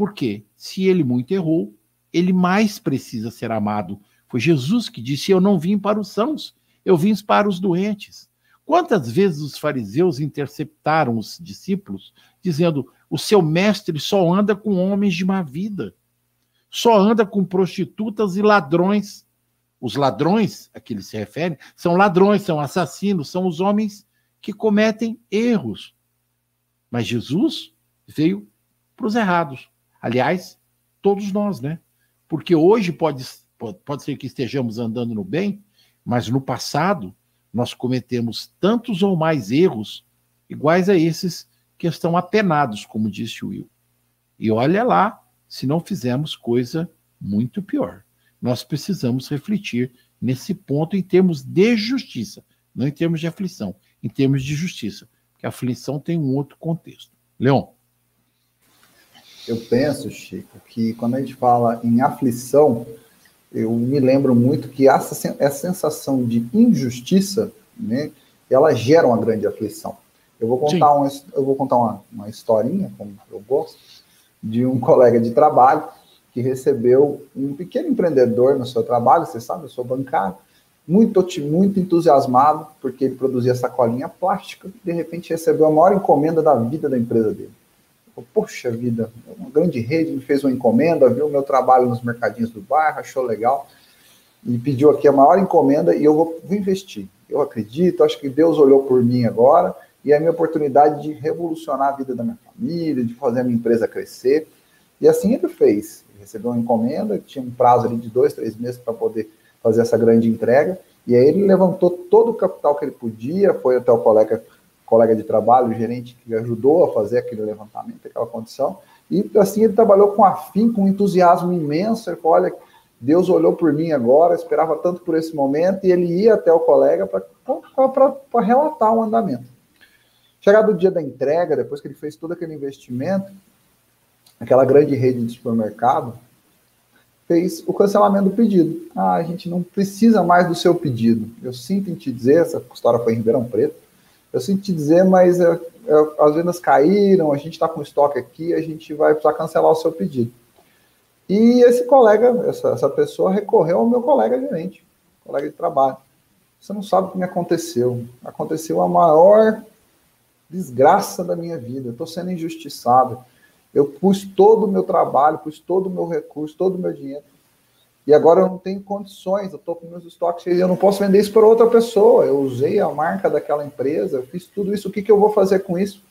S3: Por quê? Se ele muito errou, ele mais precisa ser amado. Foi Jesus que disse: Eu não vim para os sãos, eu vim para os doentes. Quantas vezes os fariseus interceptaram os discípulos, dizendo: o seu mestre só anda com homens de má vida, só anda com prostitutas e ladrões. Os ladrões a que ele se refere são ladrões, são assassinos, são os homens que cometem erros. Mas Jesus veio para os errados. Aliás, todos nós, né? Porque hoje pode, pode ser que estejamos andando no bem, mas no passado nós cometemos tantos ou mais erros iguais a esses que estão apenados, como disse Will. E olha lá, se não fizermos coisa muito pior. Nós precisamos refletir nesse ponto em termos de justiça, não em termos de aflição, em termos de justiça, porque a aflição tem um outro contexto. Leon.
S4: Eu penso, Chico, que quando a gente fala em aflição, eu me lembro muito que essa, essa sensação de injustiça, né, ela gera uma grande aflição. Eu vou contar, um, eu vou contar uma, uma historinha, como eu gosto, de um [laughs] colega de trabalho que recebeu um pequeno empreendedor no seu trabalho, você sabe, eu sou bancário, muito, muito entusiasmado, porque ele produzia sacolinha plástica, e de repente recebeu a maior encomenda da vida da empresa dele. Poxa vida, uma grande rede me fez uma encomenda, viu meu trabalho nos mercadinhos do bairro, achou legal e pediu aqui a maior encomenda e eu vou, vou investir. Eu acredito, acho que Deus olhou por mim agora e é a minha oportunidade de revolucionar a vida da minha família, de fazer a minha empresa crescer. E assim ele fez. Ele recebeu uma encomenda, tinha um prazo ali de dois, três meses para poder fazer essa grande entrega. E aí ele levantou todo o capital que ele podia, foi até o colega colega de trabalho, gerente que ajudou a fazer aquele levantamento, aquela condição. E assim ele trabalhou com afim, com entusiasmo imenso. Ele falou: olha, Deus olhou por mim agora, esperava tanto por esse momento, e ele ia até o colega para relatar o andamento. Chegado o dia da entrega, depois que ele fez todo aquele investimento, aquela grande rede de supermercado fez o cancelamento do pedido. Ah, a gente não precisa mais do seu pedido. Eu sinto em te dizer, essa história foi em Ribeirão Preto, eu sinto te dizer, mas é, é, as vendas caíram, a gente está com estoque aqui, a gente vai precisar cancelar o seu pedido. E esse colega, essa, essa pessoa recorreu ao meu colega gerente, colega de trabalho. Você não sabe o que me aconteceu. Aconteceu a maior desgraça da minha vida. Estou sendo injustiçado. Eu pus todo o meu trabalho, pus todo o meu recurso, todo o meu dinheiro e agora eu não tenho condições, eu estou com meus estoques cheios, eu não posso vender isso para outra pessoa. Eu usei a marca daquela empresa, eu fiz tudo isso, o que, que eu vou fazer com isso?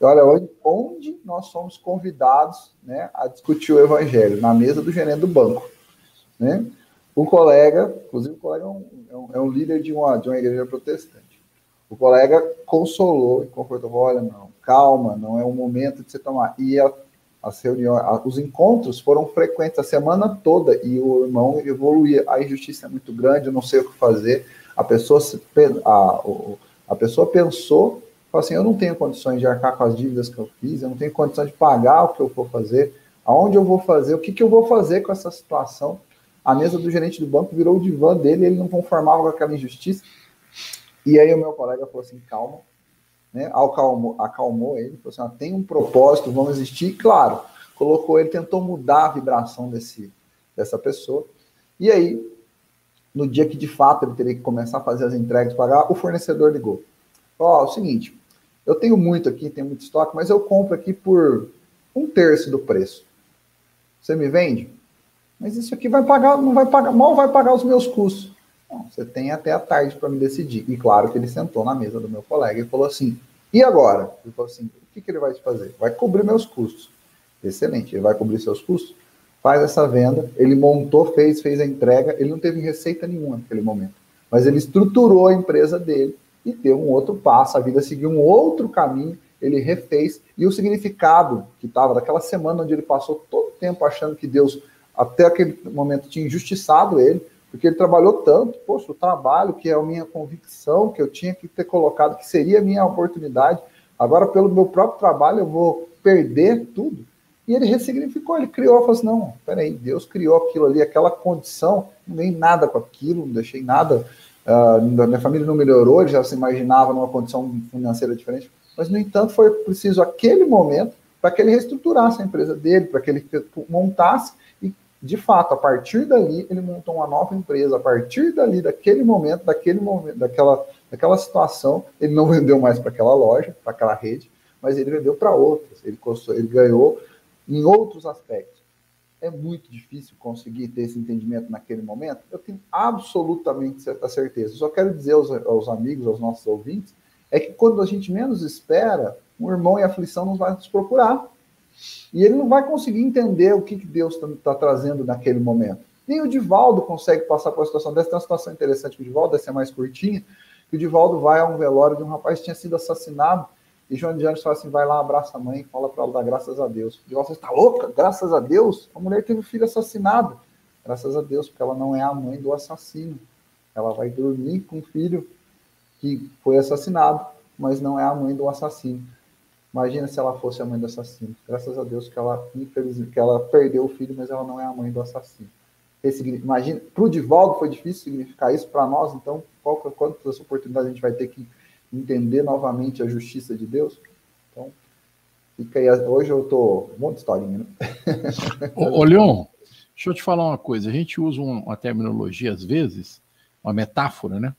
S4: E olha, onde nós somos convidados né, a discutir o evangelho? Na mesa do gerente do banco. Né? O colega, inclusive o colega é um, é um, é líder de uma, de uma igreja protestante. O colega consolou e confortou, olha, não, calma, não é o momento de você tomar. E a, as reuniões, os encontros foram frequentes a semana toda e o irmão evoluía. A injustiça é muito grande, eu não sei o que fazer. A pessoa, a, a pessoa pensou, falou assim, eu não tenho condições de arcar com as dívidas que eu fiz, eu não tenho condições de pagar o que eu vou fazer, aonde eu vou fazer, o que, que eu vou fazer com essa situação. A mesa do gerente do banco virou o divã dele, ele não conformava com aquela injustiça. E aí o meu colega falou assim, calma, né? Acalmou, acalmou ele, falou assim, ah, tem um propósito, vamos existir, claro, colocou ele, tentou mudar a vibração desse, dessa pessoa. E aí, no dia que de fato ele teria que começar a fazer as entregas, pagar, o fornecedor ligou. Ó, oh, é o seguinte, eu tenho muito aqui, tenho muito estoque, mas eu compro aqui por um terço do preço. Você me vende? Mas isso aqui vai pagar, não vai pagar, mal vai pagar os meus custos. Você tem até a tarde para me decidir. E claro que ele sentou na mesa do meu colega e falou assim: e agora? Ele falou assim: o que, que ele vai te fazer? Vai cobrir meus custos. Excelente, ele vai cobrir seus custos. Faz essa venda. Ele montou, fez, fez a entrega. Ele não teve receita nenhuma naquele momento. Mas ele estruturou a empresa dele e deu um outro passo. A vida seguiu um outro caminho. Ele refez. E o significado que estava daquela semana onde ele passou todo o tempo achando que Deus, até aquele momento, tinha injustiçado ele porque ele trabalhou tanto, poxa, o trabalho que é a minha convicção, que eu tinha que ter colocado, que seria a minha oportunidade, agora pelo meu próprio trabalho eu vou perder tudo. E ele ressignificou, ele criou, falou assim, não, peraí, Deus criou aquilo ali, aquela condição, não ganhei nada com aquilo, não deixei nada, uh, minha família não melhorou, ele já se imaginava numa condição financeira diferente, mas, no entanto, foi preciso aquele momento para que ele reestruturasse a empresa dele, para que ele montasse de fato, a partir dali, ele montou uma nova empresa. A partir dali, daquele momento, daquele momento, daquela, daquela situação, ele não [laughs] vendeu mais para aquela loja, para aquela rede, mas ele vendeu para outras. Ele, ele ganhou em outros aspectos. É muito difícil conseguir ter esse entendimento naquele momento. Eu tenho absolutamente certa certeza. só quero dizer aos, aos amigos, aos nossos ouvintes, é que quando a gente menos espera, um irmão em aflição nos vai nos procurar e ele não vai conseguir entender o que, que Deus está tá trazendo naquele momento. Nem o Divaldo consegue passar por uma situação dessa. Tem uma situação interessante com o Divaldo, essa é mais curtinha, que o Divaldo vai a um velório de um rapaz que tinha sido assassinado, e João de Anjos fala assim, vai lá, abraça a mãe, fala para ela dar graças a Deus. O Divaldo está louca? Graças a Deus? A mulher teve um filho assassinado. Graças a Deus, porque ela não é a mãe do assassino. Ela vai dormir com o filho que foi assassinado, mas não é a mãe do assassino. Imagina se ela fosse a mãe do assassino. Graças a Deus que ela, infelizmente, que ela perdeu o filho, mas ela não é a mãe do assassino. Imagina, para o Divaldo foi difícil significar isso, para nós, então, qual, quantas oportunidades a gente vai ter que entender novamente a justiça de Deus? Então, fica aí. Hoje eu estou. Um monte de historinha, né? [laughs]
S3: ô, ô, Leon, deixa eu te falar uma coisa. A gente usa uma terminologia, às vezes, uma metáfora, né?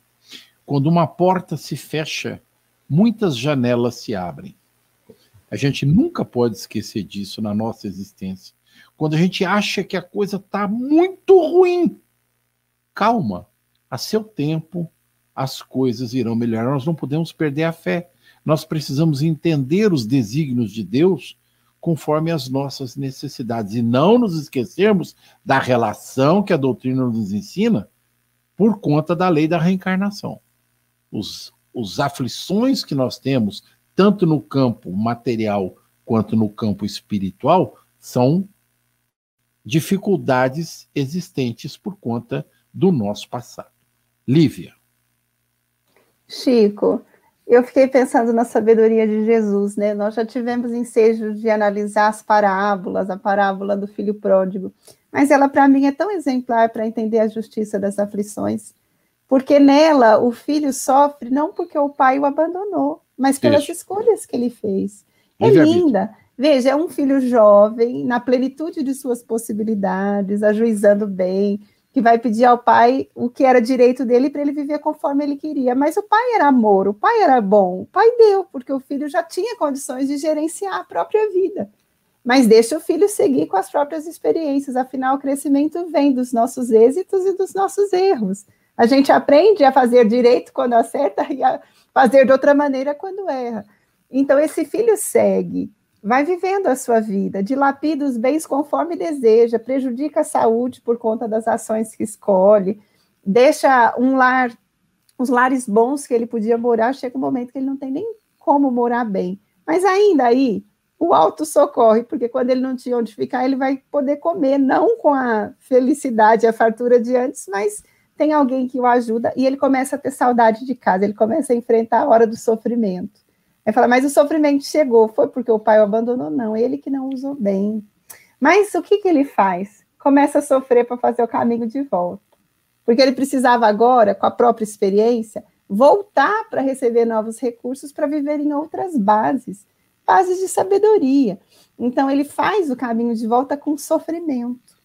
S3: Quando uma porta se fecha, muitas janelas se abrem. A gente nunca pode esquecer disso na nossa existência. Quando a gente acha que a coisa está muito ruim, calma, a seu tempo as coisas irão melhorar. Nós não podemos perder a fé. Nós precisamos entender os desígnios de Deus conforme as nossas necessidades e não nos esquecermos da relação que a doutrina nos ensina por conta da lei da reencarnação. Os, os aflições que nós temos tanto no campo material quanto no campo espiritual, são dificuldades existentes por conta do nosso passado. Lívia.
S6: Chico, eu fiquei pensando na sabedoria de Jesus, né? Nós já tivemos ensejo de analisar as parábolas, a parábola do filho pródigo, mas ela para mim é tão exemplar para entender a justiça das aflições, porque nela o filho sofre não porque o pai o abandonou, mas pelas Isso. escolhas que ele fez. É linda. Veja, é um filho jovem, na plenitude de suas possibilidades, ajuizando bem, que vai pedir ao pai o que era direito dele para ele viver conforme ele queria. Mas o pai era amor, o pai era bom, o pai deu, porque o filho já tinha condições de gerenciar a própria vida. Mas deixa o filho seguir com as próprias experiências, afinal, o crescimento vem dos nossos êxitos e dos nossos erros. A gente aprende a fazer direito quando acerta e a fazer de outra maneira quando erra. Então, esse filho segue vai vivendo a sua vida, dilapida os bens conforme deseja, prejudica a saúde por conta das ações que escolhe, deixa um lar, os lares bons que ele podia morar, chega um momento que ele não tem nem como morar bem. Mas ainda aí, o alto socorre, porque quando ele não tinha onde ficar, ele vai poder comer, não com a felicidade, a fartura de antes, mas tem alguém que o ajuda e ele começa a ter saudade de casa, ele começa a enfrentar a hora do sofrimento. Aí fala, mas o sofrimento chegou, foi porque o pai o abandonou? Não, ele que não usou bem. Mas o que, que ele faz? Começa a sofrer para fazer o caminho de volta. Porque ele precisava agora, com a própria experiência, voltar para receber novos recursos para viver em outras bases, bases de sabedoria. Então ele faz o caminho de volta com sofrimento.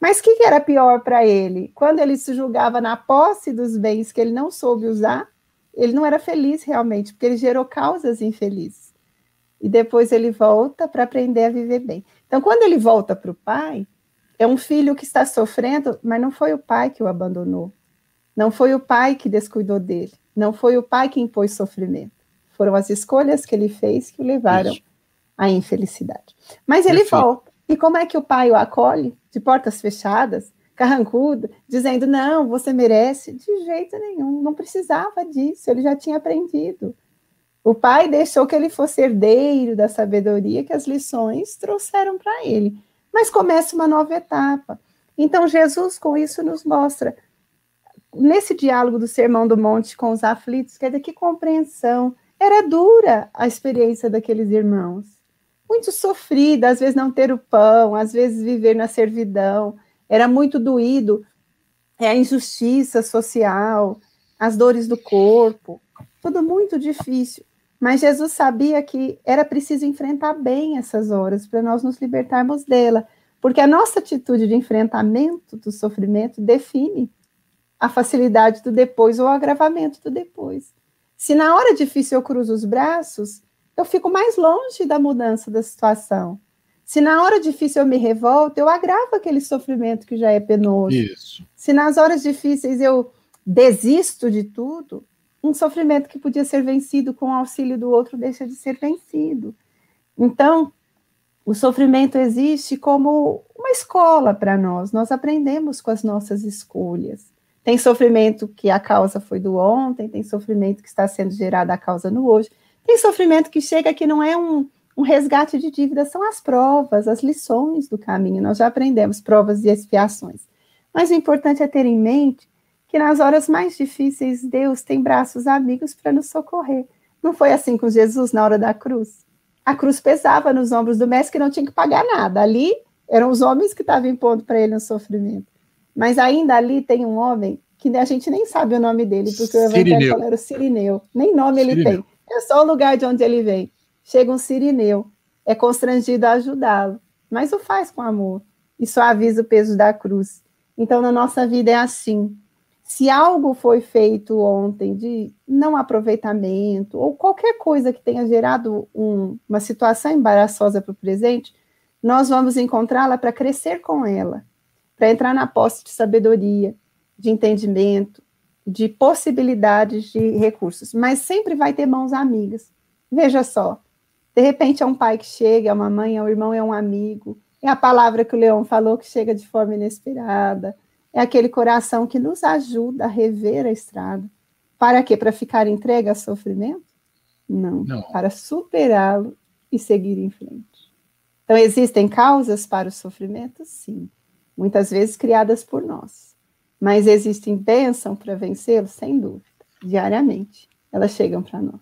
S6: Mas o que, que era pior para ele? Quando ele se julgava na posse dos bens que ele não soube usar, ele não era feliz realmente, porque ele gerou causas infelizes. E depois ele volta para aprender a viver bem. Então, quando ele volta para o pai, é um filho que está sofrendo, mas não foi o pai que o abandonou. Não foi o pai que descuidou dele. Não foi o pai que impôs sofrimento. Foram as escolhas que ele fez que o levaram Isso. à infelicidade. Mas ele Perfeito. volta. E como é que o pai o acolhe? De portas fechadas, carrancudo, dizendo: não, você merece. De jeito nenhum, não precisava disso, ele já tinha aprendido. O pai deixou que ele fosse herdeiro da sabedoria que as lições trouxeram para ele. Mas começa uma nova etapa. Então, Jesus, com isso, nos mostra, nesse diálogo do Sermão do Monte com os aflitos, quer dizer, que compreensão. Era dura a experiência daqueles irmãos muito sofrida, às vezes não ter o pão, às vezes viver na servidão, era muito doído, é a injustiça social, as dores do corpo, tudo muito difícil. Mas Jesus sabia que era preciso enfrentar bem essas horas para nós nos libertarmos dela, porque a nossa atitude de enfrentamento do sofrimento define a facilidade do depois ou o agravamento do depois. Se na hora difícil eu cruzo os braços, eu fico mais longe da mudança da situação. Se na hora difícil eu me revolto, eu agravo aquele sofrimento que já é penoso. Isso. Se nas horas difíceis eu desisto de tudo, um sofrimento que podia ser vencido com o auxílio do outro deixa de ser vencido. Então, o sofrimento existe como uma escola para nós. Nós aprendemos com as nossas escolhas. Tem sofrimento que a causa foi do ontem, tem sofrimento que está sendo gerado a causa no hoje. Tem sofrimento que chega que não é um, um resgate de dívida, são as provas, as lições do caminho. Nós já aprendemos provas e expiações. Mas o importante é ter em mente que nas horas mais difíceis, Deus tem braços amigos para nos socorrer. Não foi assim com Jesus na hora da cruz? A cruz pesava nos ombros do mestre que não tinha que pagar nada. Ali eram os homens que estavam impondo para ele um sofrimento. Mas ainda ali tem um homem que a gente nem sabe o nome dele, porque o evangelho era o Sirineu. Nem nome Sirineu. ele tem. É só o lugar de onde ele vem. Chega um sirineu, é constrangido a ajudá-lo, mas o faz com amor e suaviza o peso da cruz. Então, na nossa vida é assim. Se algo foi feito ontem de não aproveitamento, ou qualquer coisa que tenha gerado um, uma situação embaraçosa para o presente, nós vamos encontrá-la para crescer com ela, para entrar na posse de sabedoria, de entendimento, de possibilidades de recursos, mas sempre vai ter mãos amigas. Veja só, de repente é um pai que chega, é uma mãe, é um irmão, é um amigo, é a palavra que o Leão falou que chega de forma inesperada, é aquele coração que nos ajuda a rever a estrada. Para quê? Para ficar entregue a sofrimento? Não, Não. para superá-lo e seguir em frente. Então, existem causas para o sofrimento? Sim, muitas vezes criadas por nós mas existem bênçãos para vencê-lo? Sem dúvida. Diariamente. Elas chegam para nós.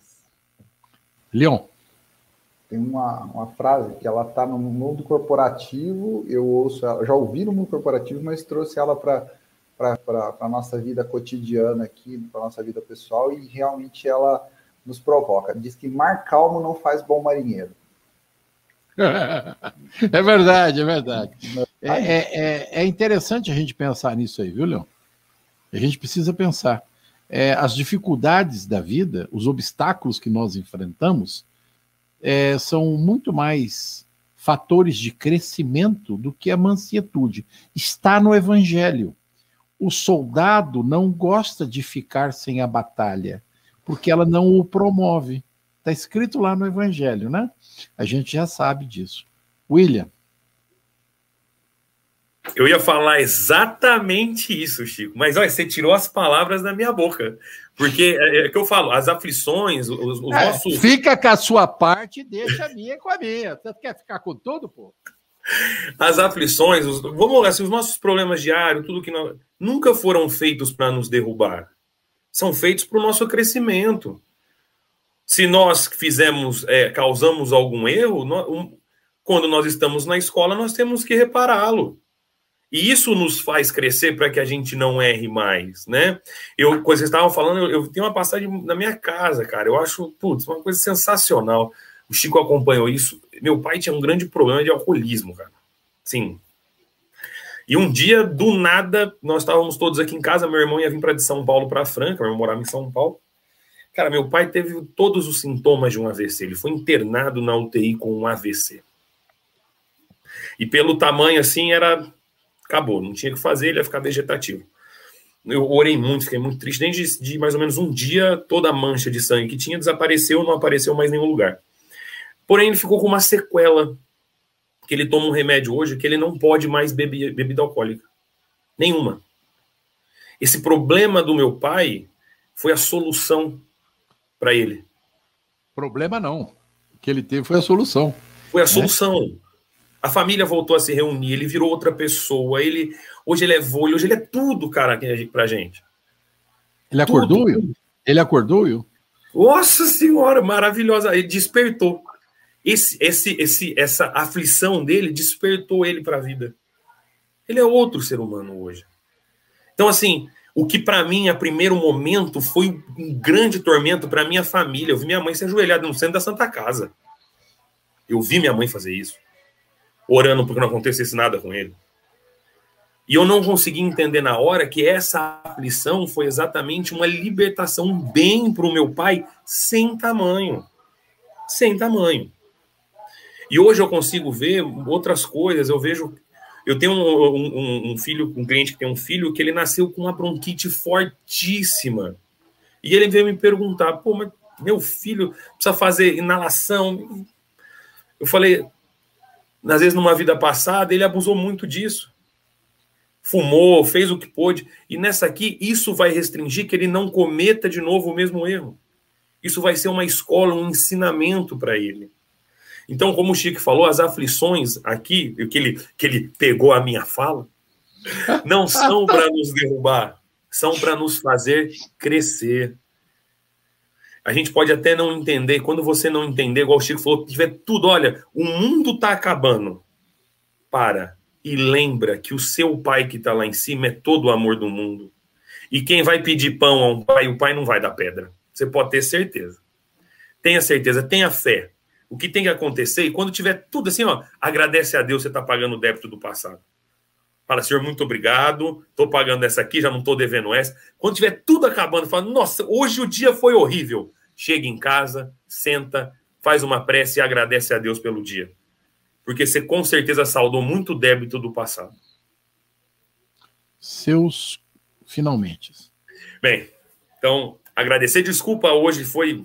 S3: Leon.
S4: Tem uma, uma frase que ela está no mundo corporativo, eu ouço ela, já ouvi no mundo corporativo, mas trouxe ela para a nossa vida cotidiana aqui, para a nossa vida pessoal, e realmente ela nos provoca. Diz que mar calmo não faz bom marinheiro. [laughs]
S3: É verdade, é verdade. É, é, é, é, interessante a gente pensar nisso aí, viu, Leão? A gente precisa pensar. É, as dificuldades da vida, os obstáculos que nós enfrentamos, é, são muito mais fatores de crescimento do que a mansietude. Está no Evangelho. O soldado não gosta de ficar sem a batalha, porque ela não o promove. Está escrito lá no Evangelho, né? A gente já sabe disso. William.
S5: Eu ia falar exatamente isso, Chico, mas olha, você tirou as palavras da minha boca. Porque é, é que eu falo, as aflições, os, os
S3: É,
S5: nossos.
S3: Fica com a sua parte e deixa a minha com a minha. Você quer ficar com tudo, pô?
S5: As aflições, os, vamos lá, assim, os nossos problemas diários, tudo que nós. Nunca foram feitos para nos derrubar. São feitos para o nosso crescimento. Se nós fizemos, é, causamos algum erro, nó- um- quando nós estamos na escola, nós temos que repará-lo. E isso nos faz crescer para que a gente não erre mais, né? Eu, quando vocês estavam falando, eu, eu tenho uma passagem na minha casa, cara. Eu acho, putz, uma coisa sensacional. O Chico acompanhou isso. Meu pai tinha um grande problema de alcoolismo, cara. Sim. E um dia, do nada, nós estávamos todos aqui em casa. Meu irmão ia vir para de São Paulo para Franca, meu irmão morava em São Paulo. Cara, meu pai teve todos os sintomas de um AVC. Ele foi internado na UTI com um AVC. E pelo tamanho assim, era. Acabou, não tinha o que fazer, ele ia ficar vegetativo. Eu orei muito, fiquei muito triste. Desde de mais ou menos um dia, toda a mancha de sangue que tinha desapareceu, não apareceu mais em nenhum lugar. Porém, ele ficou com uma sequela, que ele toma um remédio hoje que ele não pode mais beber bebida alcoólica. Nenhuma. Esse problema do meu pai foi a solução para ele.
S3: Problema não. O que ele teve foi a solução.
S5: Foi a solução. A família voltou a se reunir, ele virou outra pessoa, ele hoje ele é vôlei, hoje ele é tudo, cara, pra gente.
S3: Ele acordou, Will? Ele acordou, Will?
S5: Nossa senhora, maravilhosa. Ele despertou. Esse, esse, esse, essa aflição dele despertou ele para a vida. Ele é outro ser humano hoje. Então, assim, o que para mim, a primeiro momento, foi um grande tormento para minha família. Eu vi minha mãe se ajoelhada no centro da Santa Casa. Eu vi minha mãe fazer isso, orando porque não acontecesse nada com ele. E eu não consegui entender na hora que essa aflição foi exatamente uma libertação, um bem para o meu pai sem tamanho. Sem tamanho. E hoje eu consigo ver outras coisas. Eu vejo. Eu tenho um, um, um, filho, um cliente que tem um filho que ele nasceu com uma bronquite fortíssima. E ele veio me perguntar: pô, mas meu filho precisa fazer inalação. Eu falei: às vezes numa vida passada ele abusou muito disso fumou, fez o que pôde, e nessa aqui, isso vai restringir que ele não cometa de novo o mesmo erro. Isso vai ser uma escola, um ensinamento para ele. Então, como o Chico falou, as aflições aqui, que ele, que ele pegou a minha fala, não são para nos derrubar, são para nos fazer crescer. A gente pode até não entender, quando você não entender, igual o Chico falou, tiver tudo, olha, o mundo está acabando. Para e lembra que o seu pai que está lá em cima é todo o amor do mundo. E quem vai pedir pão a um pai, o pai não vai dar pedra. Você pode ter certeza. Tenha certeza, tenha fé. O que tem que acontecer, e quando tiver tudo assim, ó, agradece a Deus, você está pagando o débito do passado. Fala, Senhor, muito obrigado, estou pagando essa aqui, já não estou devendo essa. Quando tiver tudo acabando, fala, nossa, hoje o dia foi horrível. Chega em casa, senta, faz uma prece e agradece a Deus pelo dia porque você com certeza saldou muito débito do passado.
S3: Seus finalmente.
S5: Bem, então, agradecer. Desculpa, hoje foi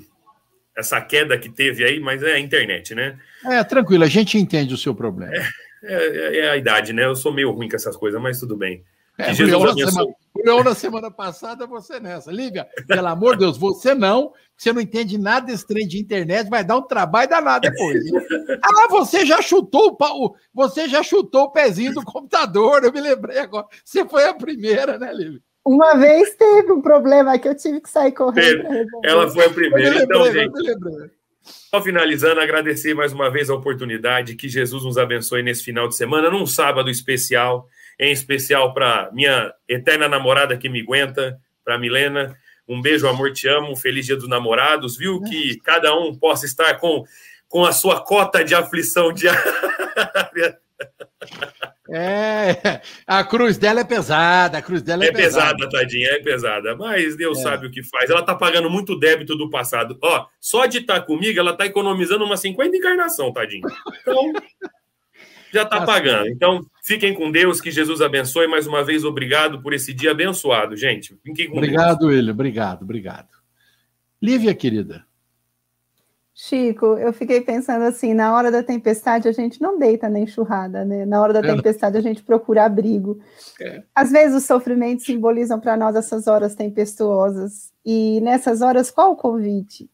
S5: essa queda que teve aí, mas é a internet, né?
S3: É, tranquilo, a gente entende o seu problema.
S5: É, é, é a idade, né? Eu sou meio ruim com essas coisas, mas tudo bem.
S3: É, Leão na semana, na semana passada, você nessa. Lívia, pelo amor de Deus, você não, você não entende nada desse trem de internet, vai dar um trabalho danado depois. [laughs] ah, você já chutou o pau, você já chutou o pezinho do computador, eu me lembrei agora. Você foi a primeira, né, Lívia?
S6: Uma vez teve um problema que eu tive que sair correndo.
S5: Ela foi a primeira.
S3: Lembrei,
S5: então, gente,
S3: lembrei.
S5: Só finalizando, agradecer mais uma vez a oportunidade, que Jesus nos abençoe nesse final de semana, num sábado especial, em especial para minha eterna namorada que me aguenta, para Milena. Um beijo, amor, te amo. Feliz Dia dos Namorados, viu? Que cada um possa estar com, com a sua cota de aflição diária. [laughs]
S3: É, a cruz dela é pesada, a cruz dela é,
S5: é pesada. pesada. tadinha, é pesada. Mas Deus é. sabe o que faz. Ela tá pagando muito débito do passado. Ó, só de estar tá comigo, ela tá economizando umas 50 encarnação, tadinha. Então, já tá [laughs] pagando. Então, fiquem com Deus, que Jesus abençoe. Mais uma vez, obrigado por esse dia abençoado, gente. Fiquem com
S3: obrigado, Deus. Ele. Obrigado, obrigado. Lívia, querida.
S6: Chico, eu fiquei pensando assim, na hora da tempestade a gente não deita na enxurrada, né? Na hora da é. tempestade a gente procura abrigo. É. Às vezes os sofrimentos simbolizam para nós essas horas tempestuosas. E nessas horas, qual o convite?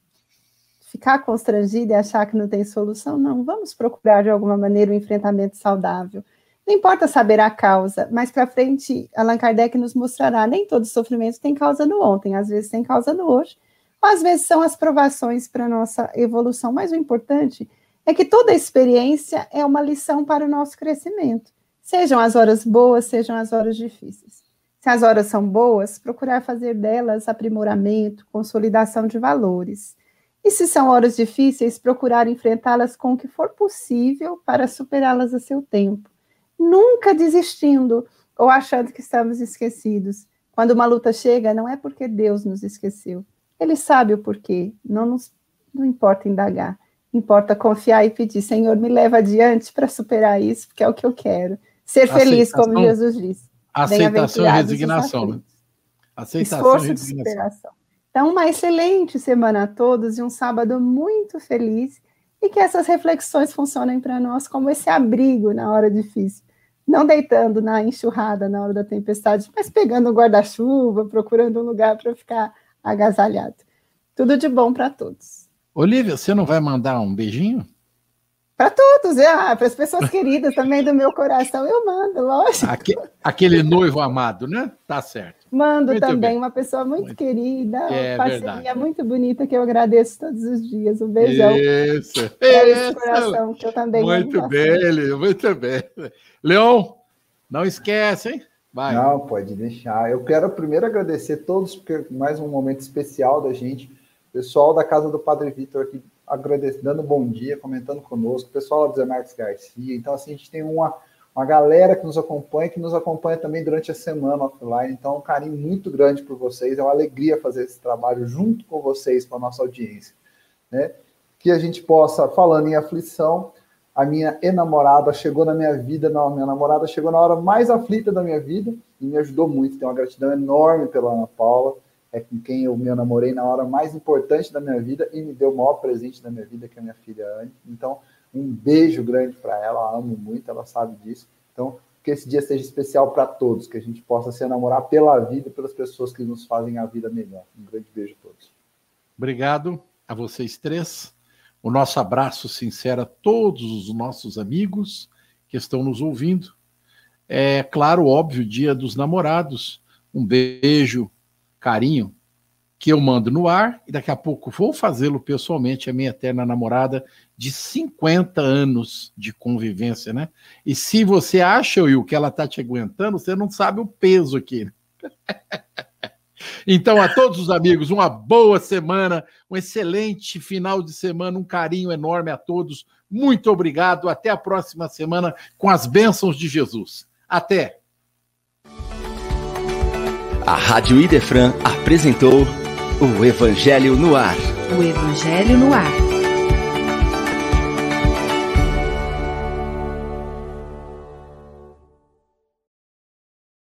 S6: Ficar constrangido e achar que não tem solução? Não, vamos procurar de alguma maneira um enfrentamento saudável. Não importa saber a causa, mas para frente Allan Kardec nos mostrará, nem todo sofrimento tem causa no ontem, às vezes tem causa no hoje às vezes são as provações para a nossa evolução, mas o importante é que toda experiência é uma lição para o nosso crescimento, sejam as horas boas, sejam as horas difíceis. Se as horas são boas, procurar fazer delas aprimoramento, consolidação de valores. E se são horas difíceis, procurar enfrentá-las com o que for possível para superá-las a seu tempo. Nunca desistindo ou achando que estamos esquecidos. Quando uma luta chega, não é porque Deus nos esqueceu, ele sabe o porquê, não, nos, não importa indagar, importa confiar e pedir, Senhor, me leva adiante para superar isso, porque é o que eu quero. Ser feliz, como Jesus disse.
S3: Aceitação e resignação, né?
S6: Aceitação Esforço e resignação. de superação. Então, uma excelente semana a todos e um sábado muito feliz e que essas reflexões funcionem para nós como esse abrigo na hora difícil. Não deitando na enxurrada na hora da tempestade, mas pegando um guarda-chuva, procurando um lugar para ficar agasalhado. Tudo de bom para todos.
S3: Olivia, você não vai mandar um beijinho?
S6: Para todos, é, para as pessoas queridas também do meu coração, eu mando, lógico.
S3: aquele noivo amado, né? Tá certo.
S6: Mando muito também, bem. uma pessoa muito, muito. querida, é, parceria verdade. muito bonita que eu agradeço todos os dias. Um beijão.
S3: Isso.
S6: esse coração que eu também
S3: Muito bem, muito bem. Leon, não esquece, hein?
S4: Vai. Não, pode deixar. Eu quero primeiro agradecer todos, porque mais um momento especial da gente. Pessoal da casa do Padre Vitor aqui agradecendo, dando bom dia, comentando conosco. Pessoal do Zé Marcos Garcia. Então, assim, a gente tem uma, uma galera que nos acompanha, que nos acompanha também durante a semana offline. Então, um carinho muito grande por vocês. É uma alegria fazer esse trabalho junto com vocês, com a nossa audiência. Né? Que a gente possa, falando em aflição, a minha enamorada chegou na minha vida, não, a minha namorada chegou na hora mais aflita da minha vida e me ajudou muito. Tenho uma gratidão enorme pela Ana Paula, é com quem eu me namorei na hora mais importante da minha vida e me deu o maior presente da minha vida, que é a minha filha Anne. Então, um beijo grande para ela, amo muito, ela sabe disso. Então, que esse dia seja especial para todos, que a gente possa se enamorar pela vida e pelas pessoas que nos fazem a vida melhor. Um grande beijo a todos.
S3: Obrigado a vocês três. O nosso abraço sincero a todos os nossos amigos que estão nos ouvindo. É claro, óbvio, Dia dos Namorados. Um beijo, carinho que eu mando no ar e daqui a pouco vou fazê-lo pessoalmente a minha eterna namorada de 50 anos de convivência, né? E se você acha, Will, que ela tá te aguentando, você não sabe o peso aqui. [laughs] Então, a todos os amigos, uma boa semana, um excelente final de semana, um carinho enorme a todos. Muito obrigado. Até a próxima semana com as bênçãos de Jesus. Até.
S2: A Rádio Idefran apresentou o Evangelho no Ar.
S1: O Evangelho no Ar.